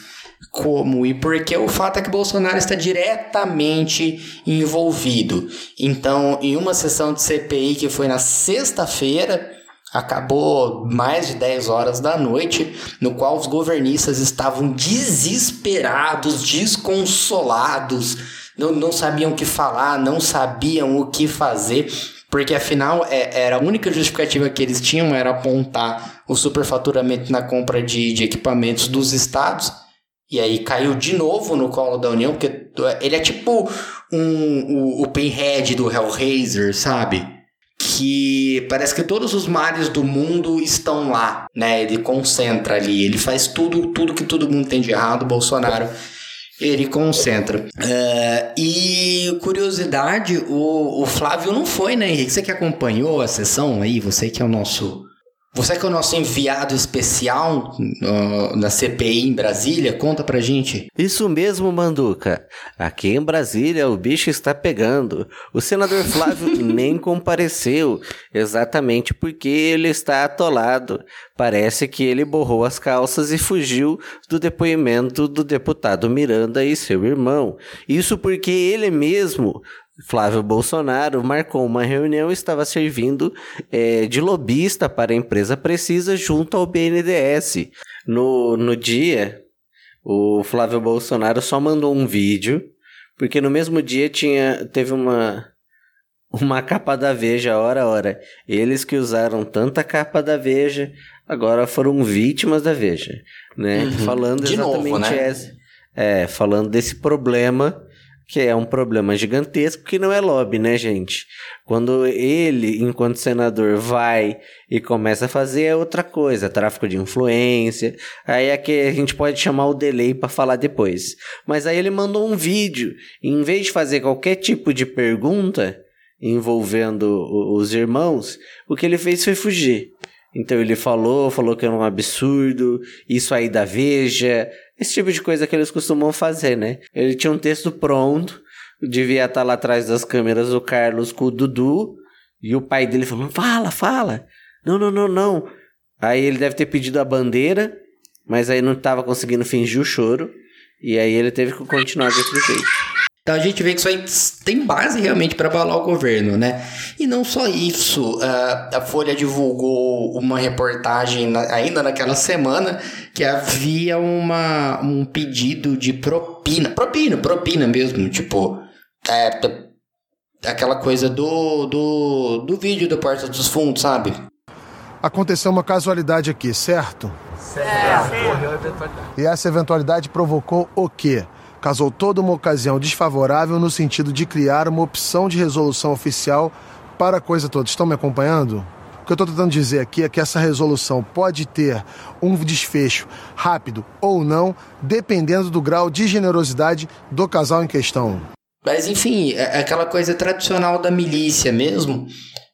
como e por que o fato é que Bolsonaro está diretamente envolvido. Então, em uma sessão de CPI que foi na sexta-feira, acabou mais de 10 horas da noite, no qual os governistas estavam desesperados, desconsolados, não, não sabiam o que falar, não sabiam o que fazer. Porque afinal é, era a única justificativa que eles tinham era apontar o superfaturamento na compra de, de equipamentos dos estados. E aí caiu de novo no colo da União, porque ele é tipo um, o, o Pinhead do Hellraiser, sabe? Que parece que todos os males do mundo estão lá, né? Ele concentra ali, ele faz tudo, tudo que todo mundo tem de errado, Bolsonaro Ele concentra. É, e curiosidade, o, o Flávio não foi, né, Henrique? Você que acompanhou a sessão aí, você que é o nosso você que é o nosso enviado especial uh, na CPI em Brasília, conta pra gente. Isso mesmo, Manduca. Aqui em Brasília o bicho está pegando. O senador Flávio [laughs] nem compareceu, exatamente porque ele está atolado. Parece que ele borrou as calças e fugiu do depoimento do deputado Miranda e seu irmão. Isso porque ele mesmo Flávio Bolsonaro marcou uma reunião e estava servindo é, de lobista para a empresa Precisa junto ao BNDES. No, no dia, o Flávio Bolsonaro só mandou um vídeo, porque no mesmo dia tinha, teve uma, uma capa da Veja, hora a hora. Eles que usaram tanta capa da Veja, agora foram vítimas da Veja, né? Uhum. Falando De exatamente novo, né? é, falando desse problema que é um problema gigantesco que não é lobby, né, gente? Quando ele, enquanto senador, vai e começa a fazer é outra coisa, tráfico de influência. Aí é que a gente pode chamar o delay para falar depois. Mas aí ele mandou um vídeo, em vez de fazer qualquer tipo de pergunta envolvendo os irmãos, o que ele fez foi fugir. Então ele falou, falou que era um absurdo, isso aí da Veja, esse tipo de coisa que eles costumam fazer, né? Ele tinha um texto pronto, devia estar lá atrás das câmeras o Carlos com o Dudu, e o pai dele falou: fala, fala. Não, não, não, não. Aí ele deve ter pedido a bandeira, mas aí não estava conseguindo fingir o choro, e aí ele teve que continuar desse jeito. Então a gente vê que isso aí tem base realmente para abalar o governo, né? E não só isso, ah, a Folha divulgou uma reportagem na- ainda naquela semana que havia uma, um pedido de propina, propina, propina mesmo, tipo, é, aquela coisa do, do, do vídeo do Porta dos Fundos, sabe? Aconteceu uma casualidade aqui, certo? E essa eventualidade provocou o quê? Causou toda uma ocasião desfavorável no sentido de criar uma opção de resolução oficial para a coisa toda. Estão me acompanhando? O que eu estou tentando dizer aqui é que essa resolução pode ter um desfecho rápido ou não, dependendo do grau de generosidade do casal em questão. Mas enfim, é aquela coisa tradicional da milícia mesmo,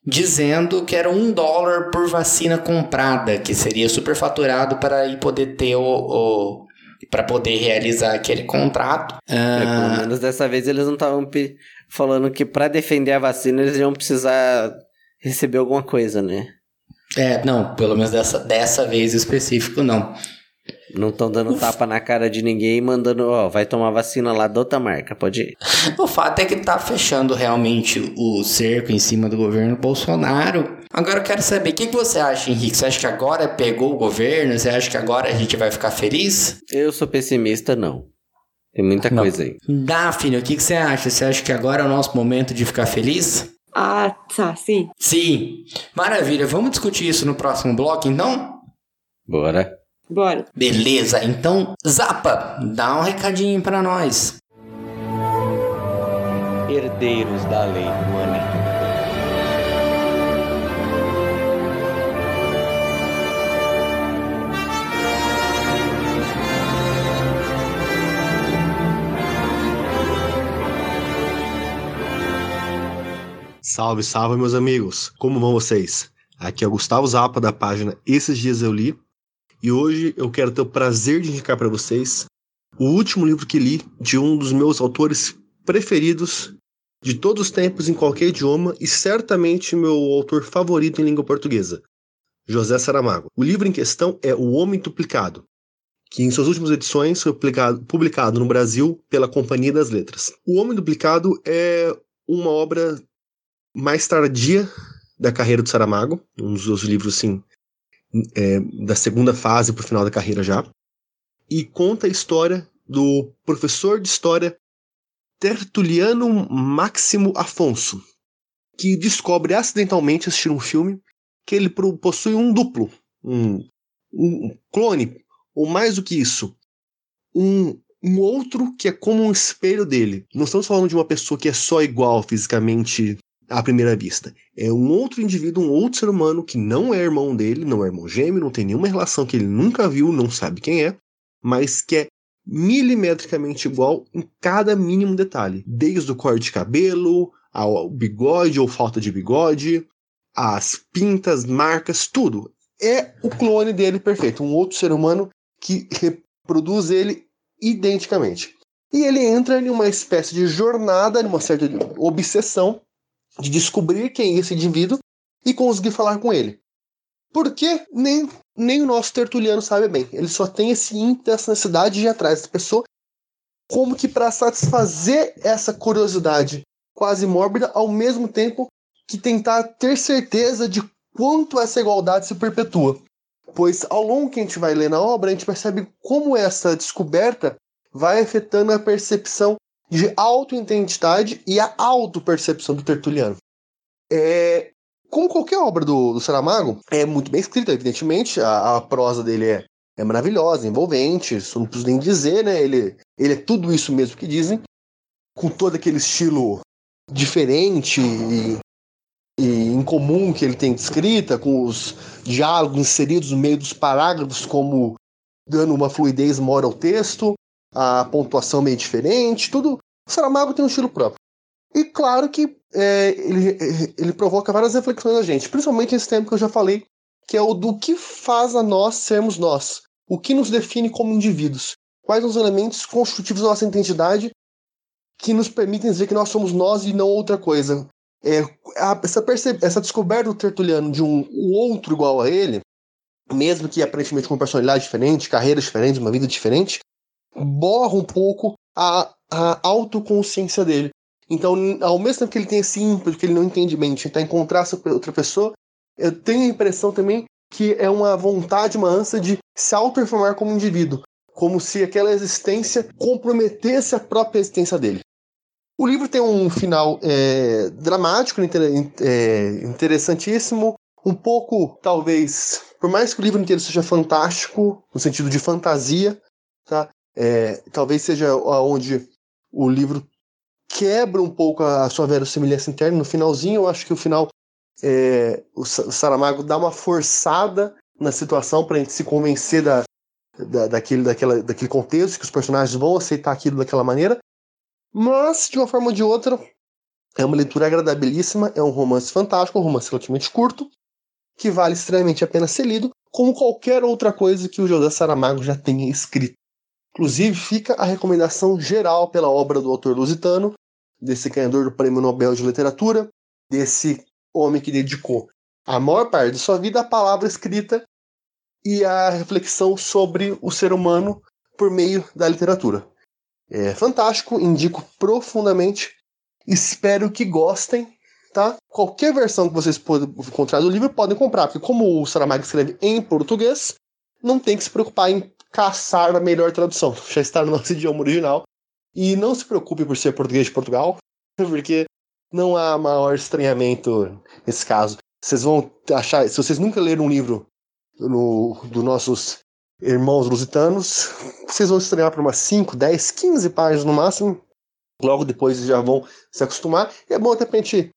dizendo que era um dólar por vacina comprada, que seria superfaturado para aí poder ter o. o para poder realizar aquele contrato. É, pelo Ah, menos dessa vez eles não estavam falando que para defender a vacina eles iam precisar receber alguma coisa, né? é, não, pelo menos dessa, dessa vez específico, não. Não estão dando tapa na cara de ninguém e mandando, ó, vai tomar vacina lá da outra marca, pode ir. [laughs] O fato é que tá fechando realmente o cerco em cima do governo Bolsonaro. Agora eu quero saber, o que, que você acha, Henrique? Você acha que agora pegou o governo? Você acha que agora a gente vai ficar feliz? Eu sou pessimista, não. Tem muita coisa aí. Daphne, o que, que você acha? Você acha que agora é o nosso momento de ficar feliz? Ah, tá, sim. Sim. Maravilha, vamos discutir isso no próximo bloco, então? Bora. Bora. Beleza, então, Zapa, dá um recadinho pra nós. Herdeiros da Lei Rouanet. Salve, salve, meus amigos! Como vão vocês? Aqui é o Gustavo Zappa, da página Esses Dias Eu Li, e hoje eu quero ter o prazer de indicar para vocês o último livro que li de um dos meus autores preferidos de todos os tempos em qualquer idioma e certamente meu autor favorito em língua portuguesa, José Saramago. O livro em questão é O Homem Duplicado, que em suas últimas edições foi publicado, no Brasil pela Companhia das Letras. O Homem Duplicado é uma obra mais tardia da carreira do Saramago, um dos livros assim é, da segunda fase para o final da carreira já, e conta a história do professor de história Tertuliano Máximo Afonso, que descobre acidentalmente assistindo um filme que ele possui um duplo, um, um clone, ou mais do que isso, um, um outro que é como um espelho dele. Não estamos falando de uma pessoa que é só igual fisicamente à primeira vista. É um outro indivíduo, um outro ser humano que não é irmão dele, não é irmão gêmeo, não tem nenhuma relação que ele nunca viu, não sabe quem é, mas que é milimetricamente igual em cada mínimo detalhe, desde o corte de cabelo, ao bigode ou falta de bigode, as pintas, marcas, tudo. É o clone dele perfeito, um outro ser humano que reproduz ele identicamente. E ele entra em uma espécie de jornada, numa certa obsessão de descobrir quem é esse indivíduo e conseguir falar com ele. Porque nem, nem o nosso tertuliano sabe bem. Ele só tem esse ímpeto, essa necessidade de ir atrás da pessoa, como que para satisfazer essa curiosidade quase mórbida, ao mesmo tempo que tentar ter certeza de quanto essa igualdade se perpetua. Pois ao longo que a gente vai ler na obra, a gente percebe como essa descoberta vai afetando a percepção de auto-identidade e a auto-percepção do Tertuliano. É, como qualquer obra do, do Saramago, é muito bem escrita, evidentemente, a, a prosa dele é, é maravilhosa, envolvente, isso não preciso nem dizer, né? Ele, ele é tudo isso mesmo que dizem, com todo aquele estilo diferente e, e incomum que ele tem de escrita, com os diálogos inseridos no meio dos parágrafos, como dando uma fluidez maior ao texto, a pontuação meio diferente, tudo. O Saramago tem um estilo próprio. E claro que é, ele, ele provoca várias reflexões na gente, principalmente esse tempo que eu já falei, que é o do que faz a nós sermos nós, o que nos define como indivíduos, quais os elementos constitutivos da nossa identidade que nos permitem dizer que nós somos nós e não outra coisa. É, a, essa, essa descoberta do Tertuliano de um, um outro igual a ele, mesmo que aparentemente com personalidade diferente, carreiras diferentes, uma vida diferente, borra um pouco a, a autoconsciência dele. Então, ao mesmo tempo que ele tem esse ímpeto, que ele não entende bem, tentar encontrar essa outra pessoa, eu tenho a impressão também que é uma vontade, uma ânsia de se auto-reformar como indivíduo, como se aquela existência comprometesse a própria existência dele. O livro tem um final é, dramático, é, interessantíssimo, um pouco, talvez, por mais que o livro inteiro seja fantástico, no sentido de fantasia, tá? É, talvez seja onde o livro quebra um pouco a sua verossimilhança interna. No finalzinho, eu acho que o final, é, o Saramago dá uma forçada na situação para a gente se convencer da, da, daquele, daquela, daquele contexto, que os personagens vão aceitar aquilo daquela maneira. Mas, de uma forma ou de outra, é uma leitura agradabilíssima, é um romance fantástico, um romance relativamente curto, que vale extremamente a pena ser lido, como qualquer outra coisa que o José Saramago já tenha escrito. Inclusive, fica a recomendação geral pela obra do autor lusitano, desse ganhador do Prêmio Nobel de Literatura, desse homem que dedicou a maior parte de sua vida à palavra escrita e à reflexão sobre o ser humano por meio da literatura. É fantástico, indico profundamente. Espero que gostem, tá? Qualquer versão que vocês podem encontrar do livro podem comprar, porque como o Saramago escreve em português, não tem que se preocupar em caçar a melhor tradução. [laughs] Já está no nosso idioma original. E não se preocupe por ser português de Portugal, [laughs] porque não há maior estranhamento nesse caso. Vocês vão achar, se vocês nunca leram um livro no, dos nossos irmãos lusitanos, [laughs] vocês vão estranhar por umas 5, 10, 15 páginas no máximo. Logo depois já vão se acostumar. E é bom pra gente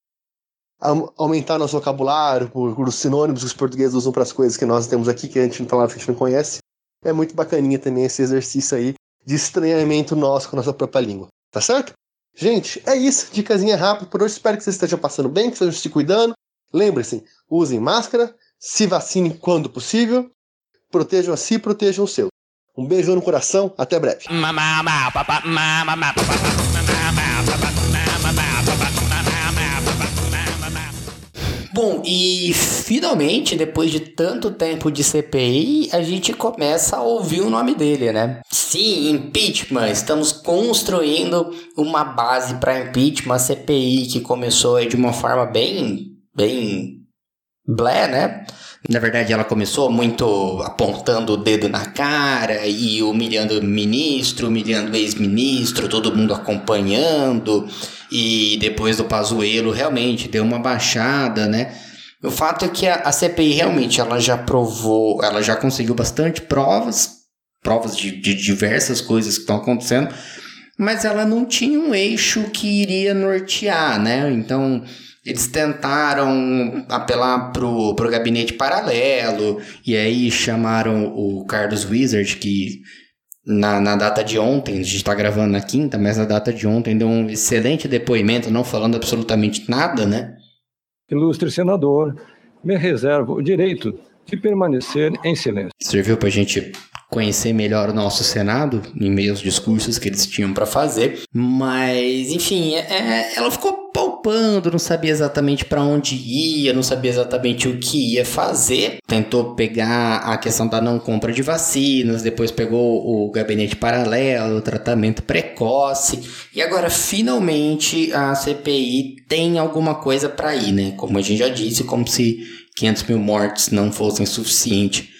aumentar nosso vocabulário por, por os sinônimos que os portugueses usam para as coisas que nós temos aqui, que a gente não fala, que a gente não conhece é muito bacaninha também esse exercício aí de estranhamento nosso com a nossa própria língua. Tá certo? Gente, é isso. Dicasinha rápida por hoje. Espero que vocês estejam passando bem, que estejam se cuidando. Lembre-se, usem máscara, se vacinem quando possível, protejam a si protejam o seu. Um beijo no coração, até breve. Bom, e finalmente, depois de tanto tempo de CPI, a gente começa a ouvir o nome dele, né? Sim, impeachment. Estamos construindo uma base para impeachment, a CPI que começou de uma forma bem, bem blé, né? Na verdade, ela começou muito apontando o dedo na cara e humilhando o ministro, humilhando o ex-ministro, todo mundo acompanhando. E depois do Pazuello, realmente deu uma baixada, né? O fato é que a, a CPI realmente ela já provou, ela já conseguiu bastante provas, provas de, de diversas coisas que estão acontecendo, mas ela não tinha um eixo que iria nortear, né? Então eles tentaram apelar pro, pro gabinete paralelo, e aí chamaram o Carlos Wizard, que na, na data de ontem, a gente está gravando na quinta, mas na data de ontem deu um excelente depoimento, não falando absolutamente nada, né? Ilustre senador, me reservo o direito de permanecer em silêncio. Serviu para a gente conhecer melhor o nosso Senado, em meio aos discursos que eles tinham para fazer. Mas, enfim, é, ela ficou não sabia exatamente para onde ia, não sabia exatamente o que ia fazer. Tentou pegar a questão da não compra de vacinas, depois pegou o gabinete paralelo, o tratamento precoce. E agora, finalmente, a CPI tem alguma coisa para ir, né? Como a gente já disse, como se 500 mil mortes não fossem suficiente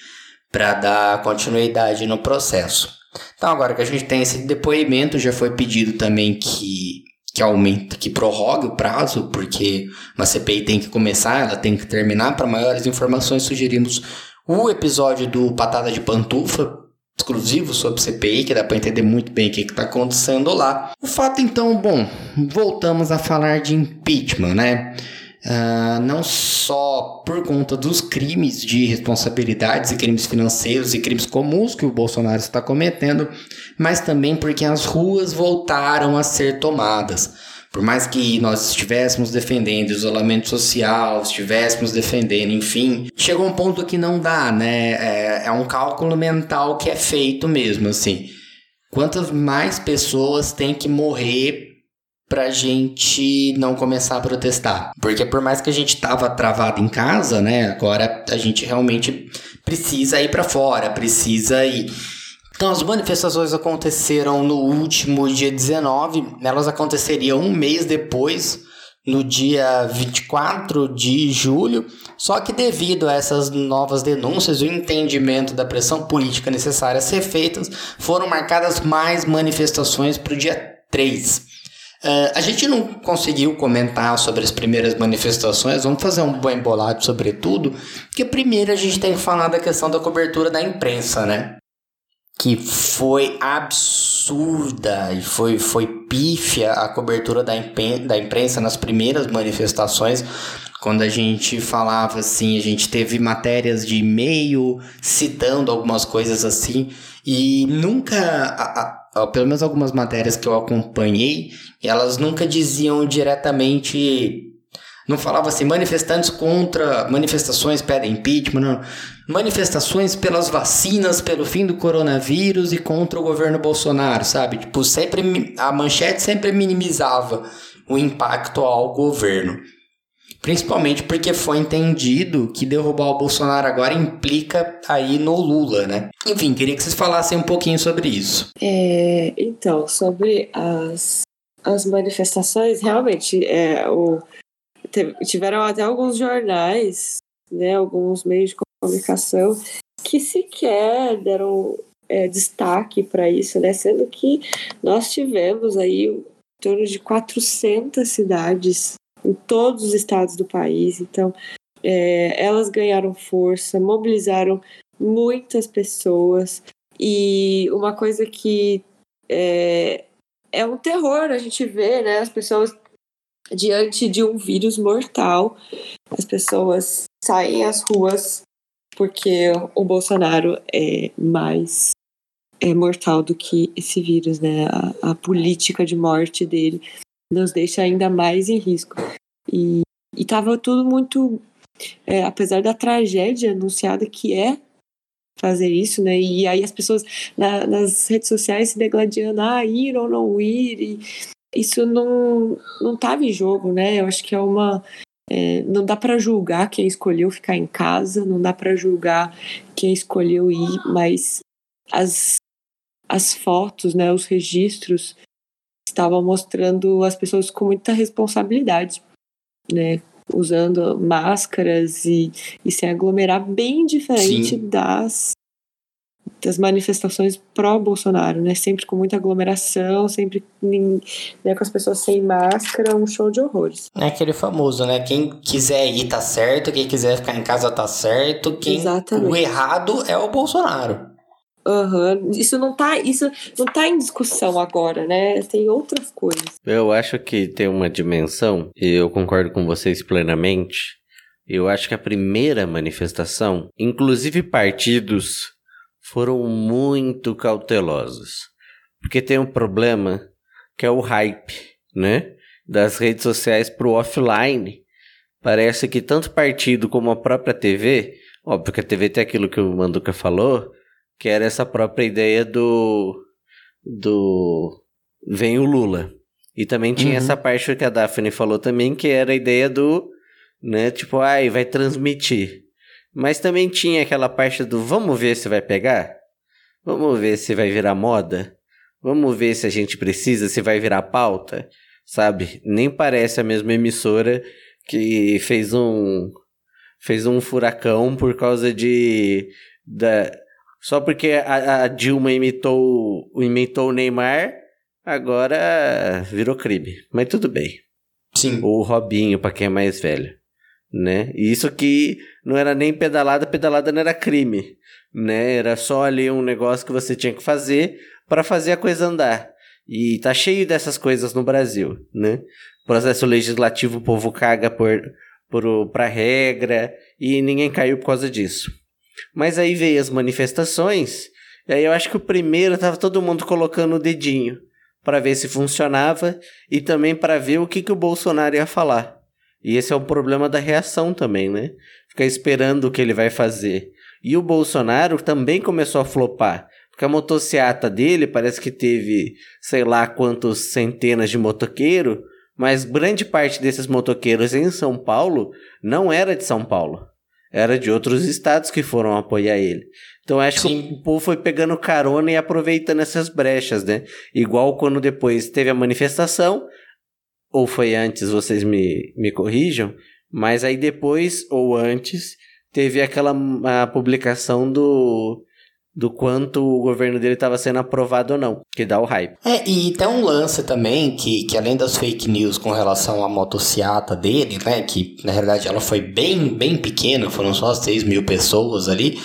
para dar continuidade no processo. Então, agora que a gente tem esse depoimento, já foi pedido também que, que aumente, que prorrogue o prazo, porque uma CPI tem que começar, ela tem que terminar. Para maiores informações, sugerimos o episódio do Patada de Pantufa, exclusivo sobre CPI, que dá para entender muito bem o que está acontecendo lá. O fato, então, bom, voltamos a falar de impeachment, né? Uh, não só por conta dos crimes de responsabilidades e crimes financeiros e crimes comuns que o Bolsonaro está cometendo, mas também porque as ruas voltaram a ser tomadas. Por mais que nós estivéssemos defendendo isolamento social, estivéssemos defendendo, enfim, chegou um ponto que não dá, né? É, é um cálculo mental que é feito mesmo, assim. Quantas mais pessoas têm que morrer pra gente não começar a protestar. Porque por mais que a gente tava travado em casa, né, agora a gente realmente precisa ir para fora, precisa ir. Então, as manifestações aconteceram no último dia 19, elas aconteceriam um mês depois, no dia 24 de julho, só que devido a essas novas denúncias e o entendimento da pressão política necessária a ser feitas, foram marcadas mais manifestações para o dia 3. Uh, a gente não conseguiu comentar sobre as primeiras manifestações, vamos fazer um bom embolado sobre tudo, porque primeiro a gente tem que falar da questão da cobertura da imprensa, né? Que foi absurda e foi, foi pífia a cobertura da, da imprensa nas primeiras manifestações. Quando a gente falava assim, a gente teve matérias de e-mail citando algumas coisas assim, e nunca. A, a, pelo menos algumas matérias que eu acompanhei, elas nunca diziam diretamente. Não falava assim, manifestantes contra. Manifestações pedem impeachment, não. Manifestações pelas vacinas, pelo fim do coronavírus e contra o governo Bolsonaro, sabe? Tipo, sempre. A manchete sempre minimizava o impacto ao governo. Principalmente porque foi entendido que derrubar o Bolsonaro agora implica aí no Lula, né? Enfim, queria que vocês falassem um pouquinho sobre isso. É, então, sobre as, as manifestações, realmente, é, o, tiveram até alguns jornais, né, alguns meios de comunicação que sequer deram é, destaque para isso, né? Sendo que nós tivemos aí em torno de 400 cidades em todos os estados do país. Então, é, elas ganharam força, mobilizaram muitas pessoas. E uma coisa que é, é um terror a gente ver, né? As pessoas diante de um vírus mortal, as pessoas saem às ruas porque o Bolsonaro é mais é mortal do que esse vírus, né? A, a política de morte dele nos deixa ainda mais em risco. E estava tudo muito, é, apesar da tragédia anunciada que é fazer isso, né? E aí as pessoas na, nas redes sociais se degladiando, ah, ir ou não ir, e isso não não estava em jogo, né? Eu acho que é uma é, não dá para julgar quem escolheu ficar em casa, não dá para julgar quem escolheu ir, mas as as fotos, né, os registros estavam mostrando as pessoas com muita responsabilidade, né? Usando máscaras e, e sem aglomerar, bem diferente Sim. das das manifestações pró-Bolsonaro, né? Sempre com muita aglomeração, sempre né, com as pessoas sem máscara, um show de horrores. É aquele famoso, né? Quem quiser ir tá certo, quem quiser ficar em casa tá certo, quem Exatamente. o errado é o Bolsonaro. Uhum. Isso não tá, isso não tá em discussão agora, né? Tem outras coisas. Eu acho que tem uma dimensão, e eu concordo com vocês plenamente. Eu acho que a primeira manifestação, inclusive partidos foram muito cautelosos. Porque tem um problema que é o hype, né? Das redes sociais pro offline. Parece que tanto partido como a própria TV, óbvio que a TV tem aquilo que o Manduca falou, que era essa própria ideia do do vem o Lula. E também tinha uhum. essa parte que a Daphne falou também, que era a ideia do, né, tipo, ai, vai transmitir. Mas também tinha aquela parte do vamos ver se vai pegar? Vamos ver se vai virar moda? Vamos ver se a gente precisa, se vai virar pauta? Sabe? Nem parece a mesma emissora que fez um fez um furacão por causa de da só porque a, a Dilma imitou imitou o Neymar, agora virou crime. Mas tudo bem. Sim. O Robinho, para quem é mais velho né? E isso que não era nem pedalada, pedalada não era crime, né? Era só ali um negócio que você tinha que fazer para fazer a coisa andar. E tá cheio dessas coisas no Brasil, né? Processo legislativo, o povo caga por, por pra regra e ninguém caiu por causa disso. Mas aí veio as manifestações, e aí eu acho que o primeiro tava todo mundo colocando o dedinho para ver se funcionava e também para ver o que, que o Bolsonaro ia falar. E esse é o problema da reação também, né? Ficar esperando o que ele vai fazer. E o Bolsonaro também começou a flopar. Porque a motociata dele parece que teve, sei lá quantos centenas de motoqueiros, mas grande parte desses motoqueiros em São Paulo não era de São Paulo. Era de outros estados que foram apoiar ele. Então acho Sim. que o povo foi pegando carona e aproveitando essas brechas, né? Igual quando depois teve a manifestação, ou foi antes, vocês me, me corrijam, mas aí depois ou antes teve aquela publicação do do quanto o governo dele estava sendo aprovado ou não, que dá o hype. É, e tem um lance também que, que além das fake news com relação à motociata dele, né, que na realidade ela foi bem, bem pequena, foram só 6 mil pessoas ali,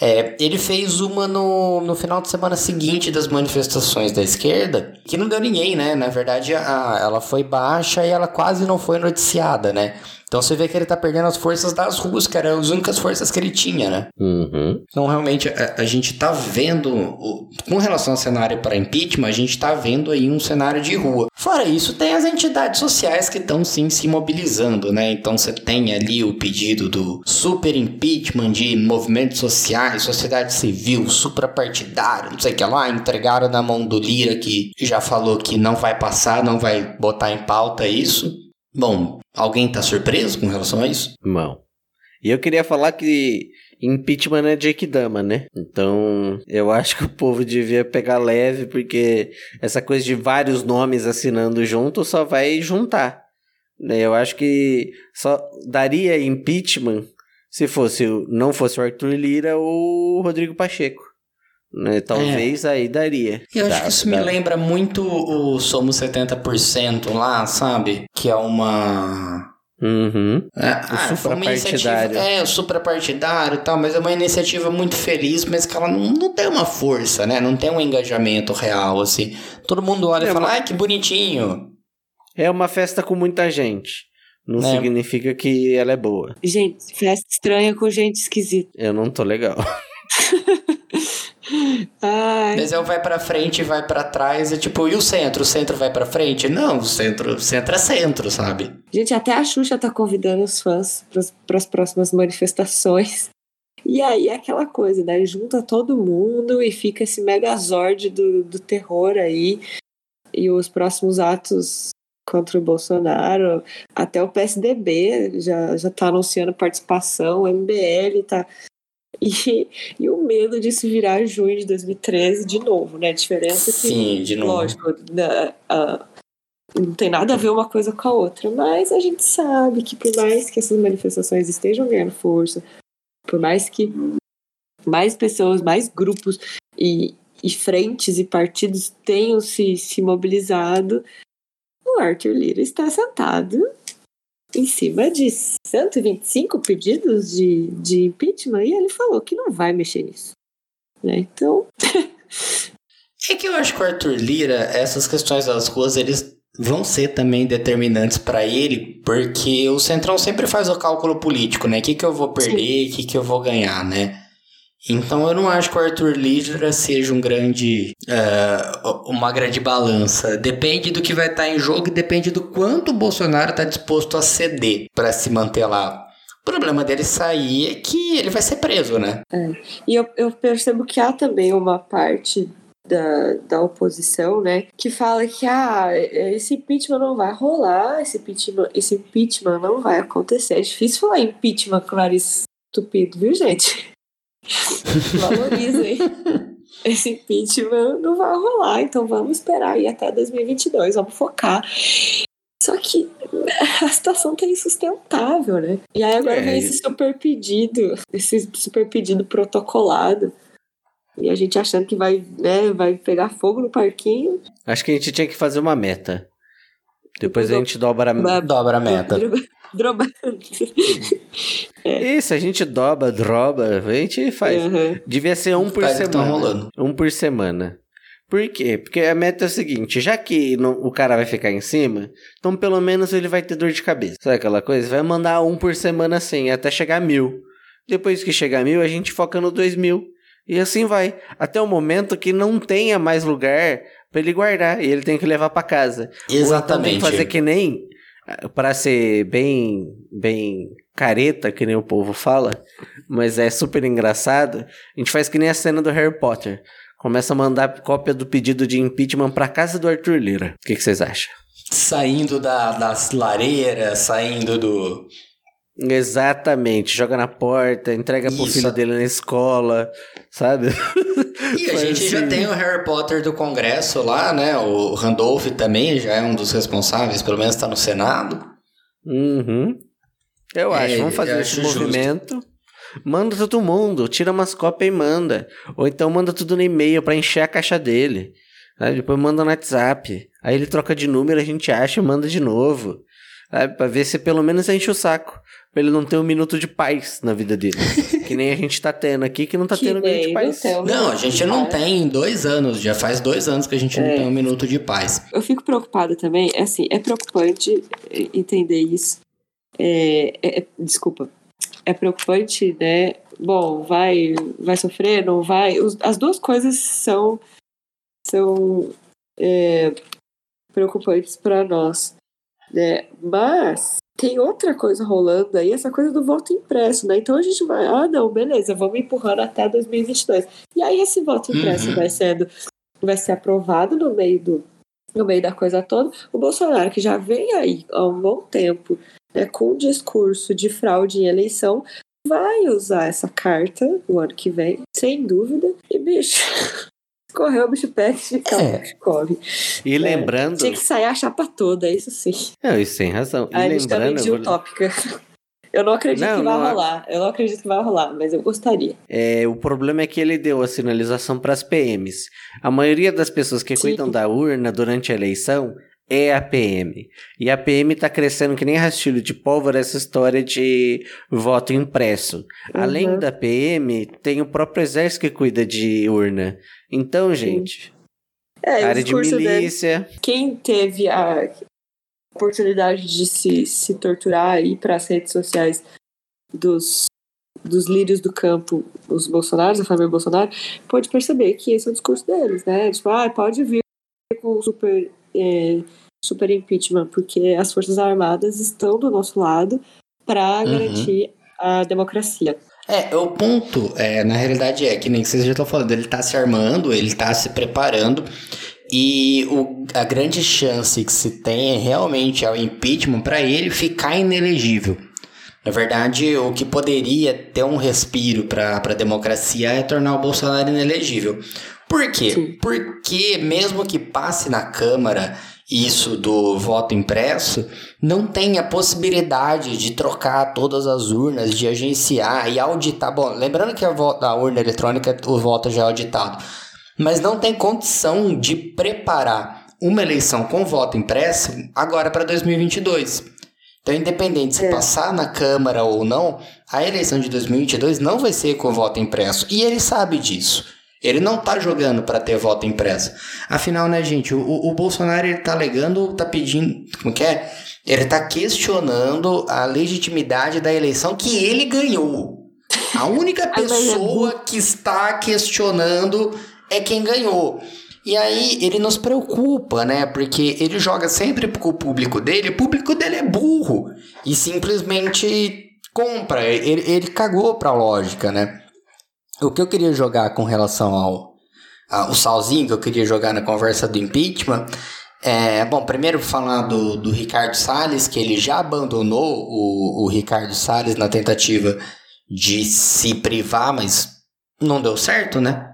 é, ele fez uma no, no final de semana seguinte das manifestações da esquerda, que não deu ninguém, né? Na verdade, a, ela foi baixa e ela quase não foi noticiada, né? Então você vê que ele tá perdendo as forças das ruas, que eram as únicas forças que ele tinha, né? Uhum. Então realmente a, a, gente tá vendo, com relação ao cenário para impeachment, a gente tá vendo aí um cenário de rua. Fora isso, tem as entidades sociais que estão sim se mobilizando, né? Então você tem ali o pedido do super impeachment de movimentos sociais, sociedade civil, suprapartidário, não sei o que lá, entregaram na mão do Lira que já falou que não vai passar, não vai botar em pauta isso. Bom, alguém tá surpreso com relação a isso? Não. E eu queria falar que impeachment é Jake Dama, né? Então, eu acho que o povo devia pegar leve, porque essa coisa de vários nomes assinando junto só vai juntar. Né? Eu acho que só daria impeachment se fosse não fosse o Arthur Lira ou o Rodrigo Pacheco. Né? Talvez é. aí daria. Eu acho que isso me lembra muito o Somos 70% lá, sabe? Que é uma. Uhum. É, o ah, suprapartidário. É, o suprapartidário e tal, mas é uma iniciativa muito feliz, mas que ela não, não tem uma força, né? Não tem um engajamento real, assim. Todo mundo olha é e fala, uma... ai, que bonitinho. É uma festa com muita gente. Não é. significa que ela é boa. Gente, festa estranha com gente esquisita. Eu não tô legal. [laughs] Ai. Mas eu vai para frente e vai para trás, e tipo, e o centro? O centro vai para frente? Não, o centro, o centro é centro, sabe? Gente, até a Xuxa tá convidando os fãs para as próximas manifestações. E aí é aquela coisa, né? Junta todo mundo e fica esse megazord do, do terror aí. E os próximos atos contra o Bolsonaro, até o PSDB já, já tá anunciando participação, o MBL tá [laughs] e, e o medo disso virar junho de 2013 de novo, né? A diferença é que, Sim, de novo. lógico, na, uh, não tem nada a ver uma coisa com a outra, mas a gente sabe que por mais que essas manifestações estejam ganhando força, por mais que mais pessoas, mais grupos e, e frentes e partidos tenham se, se mobilizado, o Arthur Lira está sentado em cima de 125 pedidos de, de impeachment e ele falou que não vai mexer nisso. Né? Então. [laughs] é que eu acho que o Arthur Lira, essas questões das ruas, eles vão ser também determinantes para ele, porque o Centrão sempre faz o cálculo político, né? O que, que eu vou perder, o que, que eu vou ganhar, né? Então eu não acho que o Arthur Lira seja um grande. Uh, uma grande balança. Depende do que vai estar em jogo e depende do quanto o Bolsonaro está disposto a ceder para se manter lá. O problema dele sair é que ele vai ser preso, né? É. E eu, eu percebo que há também uma parte da, da oposição, né, que fala que ah, esse impeachment não vai rolar, esse impeachment, esse impeachment não vai acontecer. É difícil falar impeachment com nariz estupido, viu, gente? Valorizem. [laughs] esse impeachment não vai rolar, então vamos esperar aí até 2022, vamos focar. Só que [laughs] a situação tá insustentável, né? E aí agora é. vem esse super pedido, esse super pedido protocolado e a gente achando que vai, né, vai pegar fogo no parquinho. Acho que a gente tinha que fazer uma meta. Depois a gente dobra, dobra a meta. [laughs] Droba. [laughs] é. Isso, a gente dobra, droba, a gente faz. Uhum. Devia ser um por semana. Rolando. Um por semana. Por quê? Porque a meta é o seguinte: já que não, o cara vai ficar em cima, então pelo menos ele vai ter dor de cabeça. Sabe aquela coisa? Vai mandar um por semana assim, até chegar a mil. Depois que chegar a mil, a gente foca no dois mil. E assim vai, até o momento que não tenha mais lugar para ele guardar e ele tem que levar para casa. Exatamente. Ou fazer que nem para ser bem bem careta, que nem o povo fala, mas é super engraçado. A gente faz que nem a cena do Harry Potter. Começa a mandar cópia do pedido de impeachment para casa do Arthur Lira. O que, que vocês acham? Saindo da, das lareiras, saindo do, Exatamente, joga na porta, entrega Isso. pro filho dele na escola, sabe? E a gente assim. já tem o Harry Potter do Congresso lá, né? O Randolph também já é um dos responsáveis, pelo menos tá no Senado. Uhum. Eu é, acho, vamos fazer esse movimento. Justo. Manda todo mundo, tira umas cópias e manda. Ou então manda tudo no e-mail para encher a caixa dele. Aí depois manda no WhatsApp. Aí ele troca de número, a gente acha e manda de novo. Sabe? Pra ver se pelo menos enche o saco pra ele não ter um minuto de paz na vida dele. [laughs] que nem a gente tá tendo aqui, que não tá que tendo um minuto de paz. Não, a gente não tem dois anos, já faz dois anos que a gente é. não tem um minuto de paz. Eu fico preocupada também, é assim, é preocupante entender isso. É, é, é, desculpa. É preocupante, né? Bom, vai, vai sofrer, não vai. as duas coisas são, são é, preocupantes para nós. Né? Mas tem outra coisa rolando aí, essa coisa do voto impresso, né? Então a gente vai, ah, não, beleza, vamos empurrando até 2022. E aí esse voto impresso uhum. vai sendo, vai ser aprovado no meio do, no meio da coisa toda. O Bolsonaro, que já vem aí há um bom tempo, né, com um discurso de fraude em eleição, vai usar essa carta o ano que vem, sem dúvida. E, bicho, [laughs] correu o bicho pega e é. corre. E é, lembrando. Tinha que sair a chapa toda, isso sim. Não, isso tem razão. E a gente também de utópica. Eu não acredito não, que vai não... rolar. Eu não acredito que vai rolar, mas eu gostaria. É, o problema é que ele deu a sinalização para as PMs. A maioria das pessoas que Sim. cuidam da urna durante a eleição é a PM. E a PM está crescendo que nem rastilho de pólvora essa história de voto impresso. Uhum. Além da PM, tem o próprio exército que cuida de urna. Então, gente, é, área de milícia. Dele, quem teve a oportunidade de se, se torturar e ir para as redes sociais dos, dos lírios do campo, os Bolsonaros, a família Bolsonaro, pode perceber que esse é o discurso deles, né? Tipo, ah, pode vir com super, é, super impeachment, porque as Forças Armadas estão do nosso lado para uhum. garantir a democracia. É, o ponto, é, na realidade, é que nem que vocês já estão falando, ele está se armando, ele está se preparando, e o, a grande chance que se tem é realmente é o impeachment para ele ficar inelegível. Na verdade, o que poderia ter um respiro para a democracia é tornar o Bolsonaro inelegível. Por quê? Sim. Porque mesmo que passe na Câmara isso do voto impresso, não tem a possibilidade de trocar todas as urnas, de agenciar e auditar. Bom, lembrando que a, a urna eletrônica o voto já é auditado, mas não tem condição de preparar uma eleição com voto impresso agora para 2022. Então, independente se é. passar na Câmara ou não, a eleição de 2022 não vai ser com voto impresso. E ele sabe disso. Ele não tá jogando para ter voto impresso. Afinal, né, gente, o, o Bolsonaro ele tá alegando, tá pedindo, como que é? Ele tá questionando a legitimidade da eleição que ele ganhou. A única [laughs] pessoa que está questionando é quem ganhou. E aí ele nos preocupa, né? Porque ele joga sempre com o público dele, o público dele é burro e simplesmente compra. Ele, ele cagou pra lógica, né? O que eu queria jogar com relação ao, ao salzinho que eu queria jogar na conversa do impeachment é, bom, primeiro falar do, do Ricardo Salles, que ele já abandonou o, o Ricardo Salles na tentativa de se privar, mas não deu certo, né?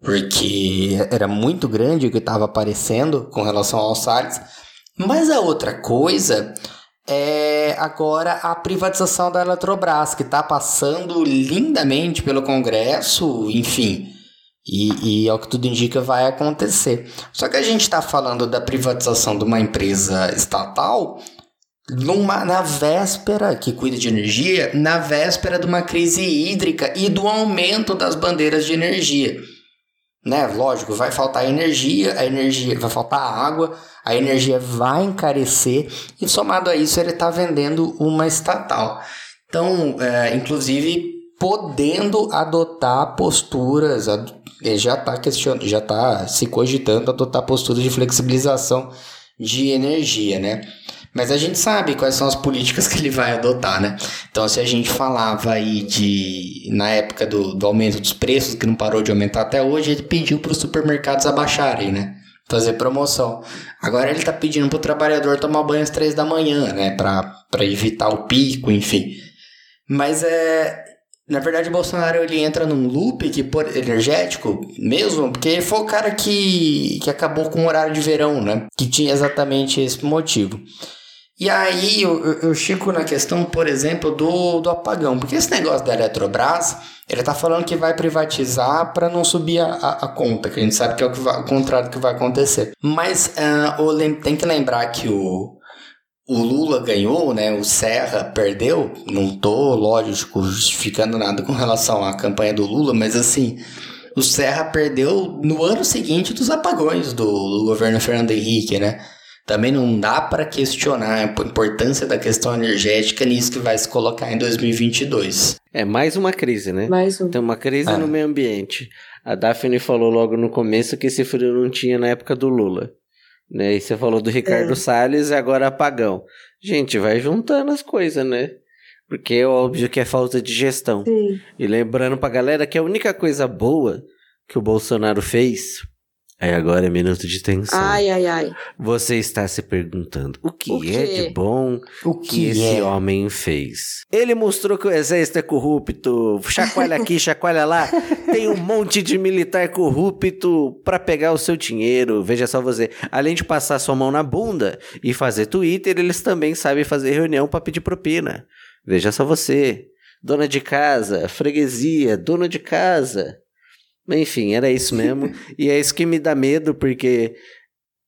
Porque era muito grande o que estava aparecendo com relação ao Salles. Mas a outra coisa é agora a privatização da Eletrobras, que está passando lindamente pelo Congresso, enfim. E, e ao que tudo indica vai acontecer. Só que a gente está falando da privatização de uma empresa estatal numa, na véspera, que cuida de energia, na véspera de uma crise hídrica e do aumento das bandeiras de energia. Né? Lógico, vai faltar energia, a energia vai faltar água, a energia vai encarecer e somado a isso ele está vendendo uma estatal. Então, é, inclusive podendo adotar posturas, ele já está questionando, já está se cogitando adotar posturas de flexibilização de energia, né? Mas a gente sabe quais são as políticas que ele vai adotar, né? Então, se a gente falava aí de. Na época do, do aumento dos preços, que não parou de aumentar até hoje, ele pediu para os supermercados abaixarem, né? Fazer promoção. Agora ele está pedindo para o trabalhador tomar banho às três da manhã, né? Para evitar o pico, enfim. Mas é. Na verdade, Bolsonaro ele entra num loop que, por, energético mesmo, porque ele foi o cara que, que acabou com o horário de verão, né? Que tinha exatamente esse motivo. E aí eu, eu chego na questão, por exemplo, do, do apagão. Porque esse negócio da Eletrobras, ele tá falando que vai privatizar para não subir a, a, a, conta, que a gente sabe que é o, que vai, o contrário que vai acontecer. Mas uh, tem que lembrar que o, o Lula ganhou, né? O Serra perdeu. Não tô, lógico, justificando nada com relação à campanha do Lula, mas assim, o Serra perdeu no ano seguinte dos apagões do, do governo Fernando Henrique, né? Também não dá para questionar a importância da questão energética nisso que vai se colocar em 2022. É mais uma crise, né? Mais um. Tem uma crise ah. no meio ambiente. A Daphne falou logo no começo que esse frio não tinha na época do Lula. Né? E você falou do Ricardo é. Salles e agora apagão. Gente, vai juntando as coisas, né? Porque é óbvio que é falta de gestão. Sim. E lembrando pra galera que a única coisa boa que o Bolsonaro fez Aí agora é minuto de tensão. Ai, ai, ai. Você está se perguntando o que o é de bom o que, que esse é? homem fez. Ele mostrou que o exército é corrupto, chacoalha aqui, [laughs] chacoalha lá. Tem um monte de militar corrupto para pegar o seu dinheiro. Veja só você. Além de passar sua mão na bunda e fazer Twitter, eles também sabem fazer reunião para pedir propina. Veja só você. Dona de casa, freguesia, dona de casa. Enfim, era isso mesmo. [laughs] e é isso que me dá medo, porque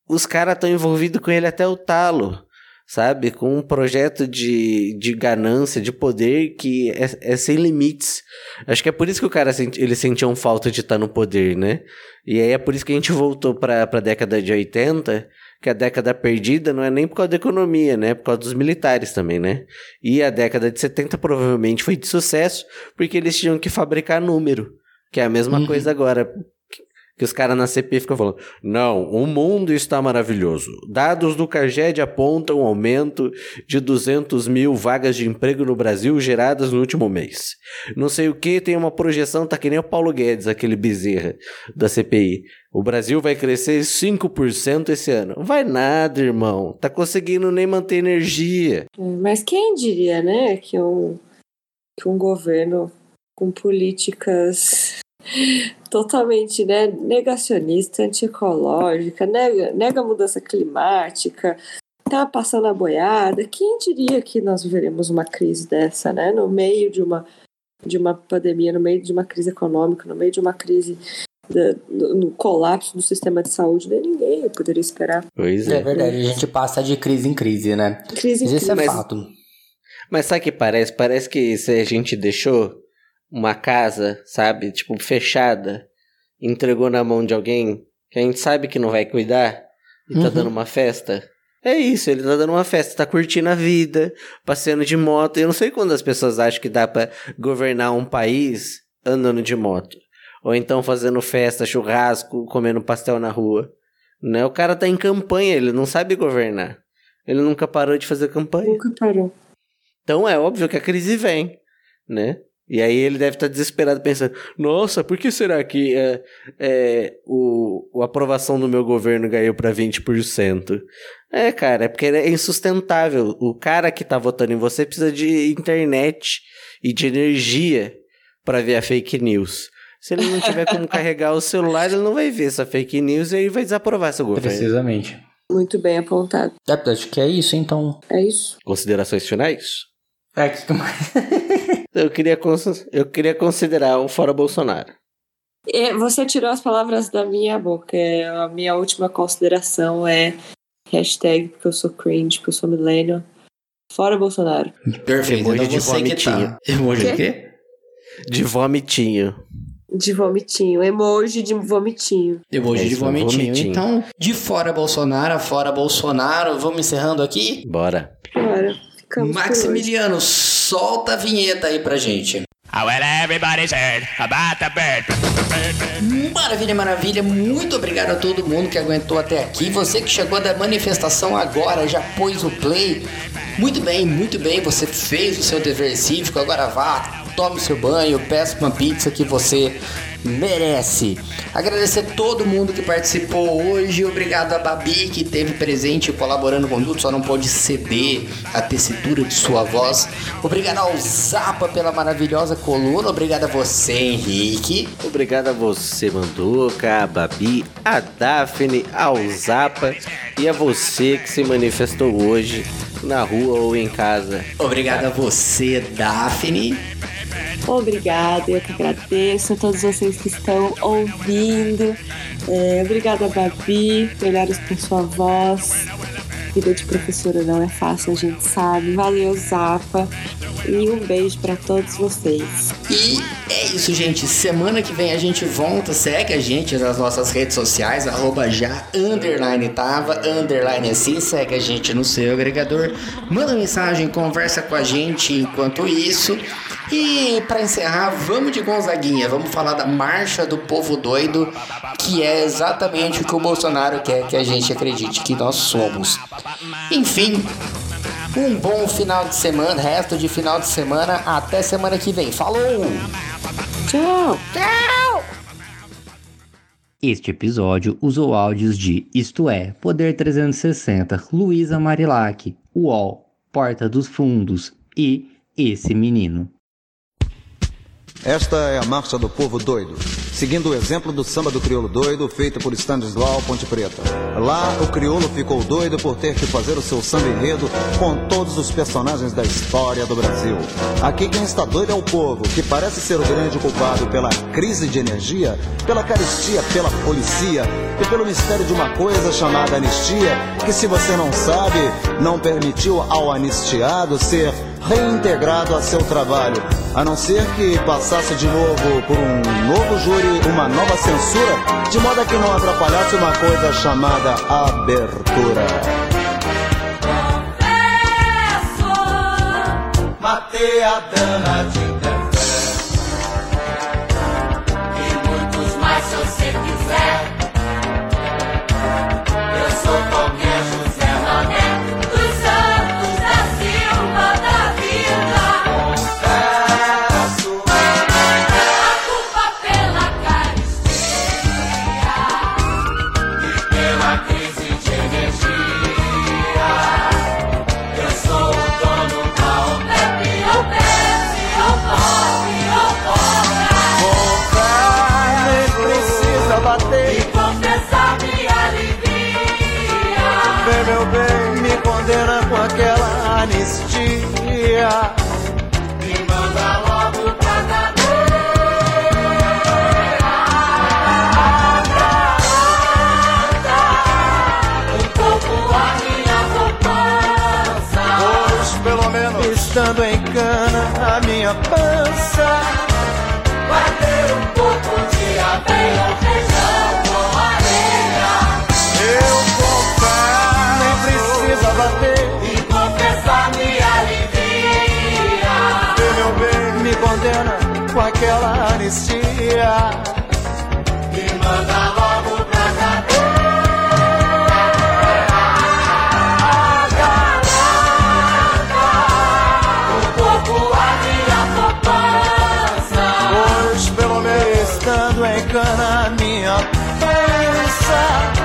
os caras estão envolvidos com ele até o talo, sabe? Com um projeto de, de ganância, de poder que é, é sem limites. Acho que é por isso que o cara senti, ele sentia um falta de estar no poder, né? E aí é por isso que a gente voltou para a década de 80, que a década perdida não é nem por causa da economia, né? É por causa dos militares também, né? E a década de 70 provavelmente foi de sucesso, porque eles tinham que fabricar número. Que é a mesma uhum. coisa agora. Que os caras na CP ficam falando: não, o mundo está maravilhoso. Dados do Carged apontam um aumento de 200 mil vagas de emprego no Brasil geradas no último mês. Não sei o que, tem uma projeção, tá que nem o Paulo Guedes, aquele bezerra da CPI. O Brasil vai crescer 5% esse ano. Vai nada, irmão. Tá conseguindo nem manter energia. Mas quem diria, né, que um, que um governo com políticas totalmente né, negacionista, antiecológica, nega, nega a mudança climática, tá passando a boiada. Quem diria que nós viveremos uma crise dessa, né? No meio de uma, de uma pandemia, no meio de uma crise econômica, no meio de uma crise no colapso do sistema de saúde, nem ninguém poderia esperar. Pois é. É verdade, a gente passa de crise em crise, né? Crise em Isso crise. é Mas- fato. Mas sabe o que parece? Parece que se a gente deixou uma casa, sabe, tipo, fechada, entregou na mão de alguém que a gente sabe que não vai cuidar e tá Uhum. dando uma festa, É isso, ele tá dando uma festa, tá curtindo a vida, passeando de moto. Eu não sei quando as pessoas acham que dá pra governar um país andando de moto. Ou então fazendo festa, churrasco, comendo pastel na rua. Né? O cara tá em campanha, ele não sabe governar. Ele nunca parou de fazer campanha. Nunca parou. Então é óbvio que a crise vem, né? E aí ele deve estar desesperado pensando: nossa, por que será que é, é, o, a aprovação do meu governo ganhou para 20%? É, cara, é porque é insustentável. O cara que tá votando em você precisa de internet e de energia para ver a fake news. Se ele não tiver como [laughs] carregar o celular, ele não vai ver essa fake news e aí vai desaprovar seu governo. Precisamente. Muito bem apontado. É, acho que é isso, então. É isso. Considerações finais? É, que [laughs] eu, queria eu queria considerar um fora Bolsonaro. É, Você tirou as palavras da minha boca. É, A minha última consideração é hashtag porque eu sou cringe, porque eu sou millennial. Fora Bolsonaro. Perfeito. Emoji Então de tá. vomitinho. Emoji Quê? de quê? De vomitinho. De vomitinho. Emoji de vomitinho. Emoji É de vomitinho. vomitinho. Então, de fora Bolsonaro, a fora Bolsonaro, vamos encerrando aqui? Bora. Bora. Ficamos por Maximiliano, solta a vinheta aí pra gente. Bird. Maravilha, maravilha. Muito obrigado a todo mundo que aguentou até aqui. Você que chegou da manifestação agora, já pôs o play. Muito bem, muito bem. Você fez o seu dever cívico. Agora vá, tome seu banho, peça uma pizza que você merece. Agradecer todo mundo que participou hoje. Obrigado a Babi que esteve presente colaborando com tudo, só não pôde ceder a tessitura de sua voz. Obrigado ao Zapa pela maravilhosa coluna. Obrigado a você, Henrique. Obrigado a você, Manduca, a Babi, a Daphne, ao Zapa e a você que se manifestou hoje na rua ou em casa. Obrigado a você, Daphne. Obrigada, eu que agradeço a todos vocês que estão ouvindo. É, obrigada, Babi. Melhores com sua voz. Vida de professora não é fácil, a gente sabe. Valeu, Zapa. E um beijo pra todos vocês. E é isso, gente. Semana que vem a gente volta. Segue a gente nas nossas redes sociais, arroba já, underline tava, underline assim. Segue a gente no seu agregador. Manda mensagem, conversa com a gente enquanto isso. E para encerrar, vamos de Gonzaguinha. Vamos falar da Marcha do Povo Doido, que é exatamente o que o Bolsonaro quer que a gente acredite que nós somos. Enfim, um bom final de semana, resto de final de semana. Até semana que vem. Falou! Tchau! Tchau! Este episódio usou áudios de Isto É, Poder 360, Luísa Marilac, UOL, Porta dos Fundos e Esse Menino. Esta é a Marcha do Povo Doido, seguindo o exemplo do samba do crioulo doido feito por Stanislau Ponte Preta. Lá, o crioulo ficou doido por ter que fazer o seu samba enredo com todos os personagens da história do Brasil. Aqui quem está doido é o povo, que parece ser o grande culpado pela crise de energia, pela caristia, pela policia e pelo mistério de uma coisa chamada anistia, que se você não sabe, não permitiu ao anistiado ser reintegrado a seu trabalho, a não ser que passasse de novo por um novo júri, uma nova censura, de modo a que não atrapalhasse uma coisa chamada abertura. Matei a dana de aquela anistia Me manda logo pra cadeia O corpo a minha poupança. Pois pelo menos estando em cana minha pensa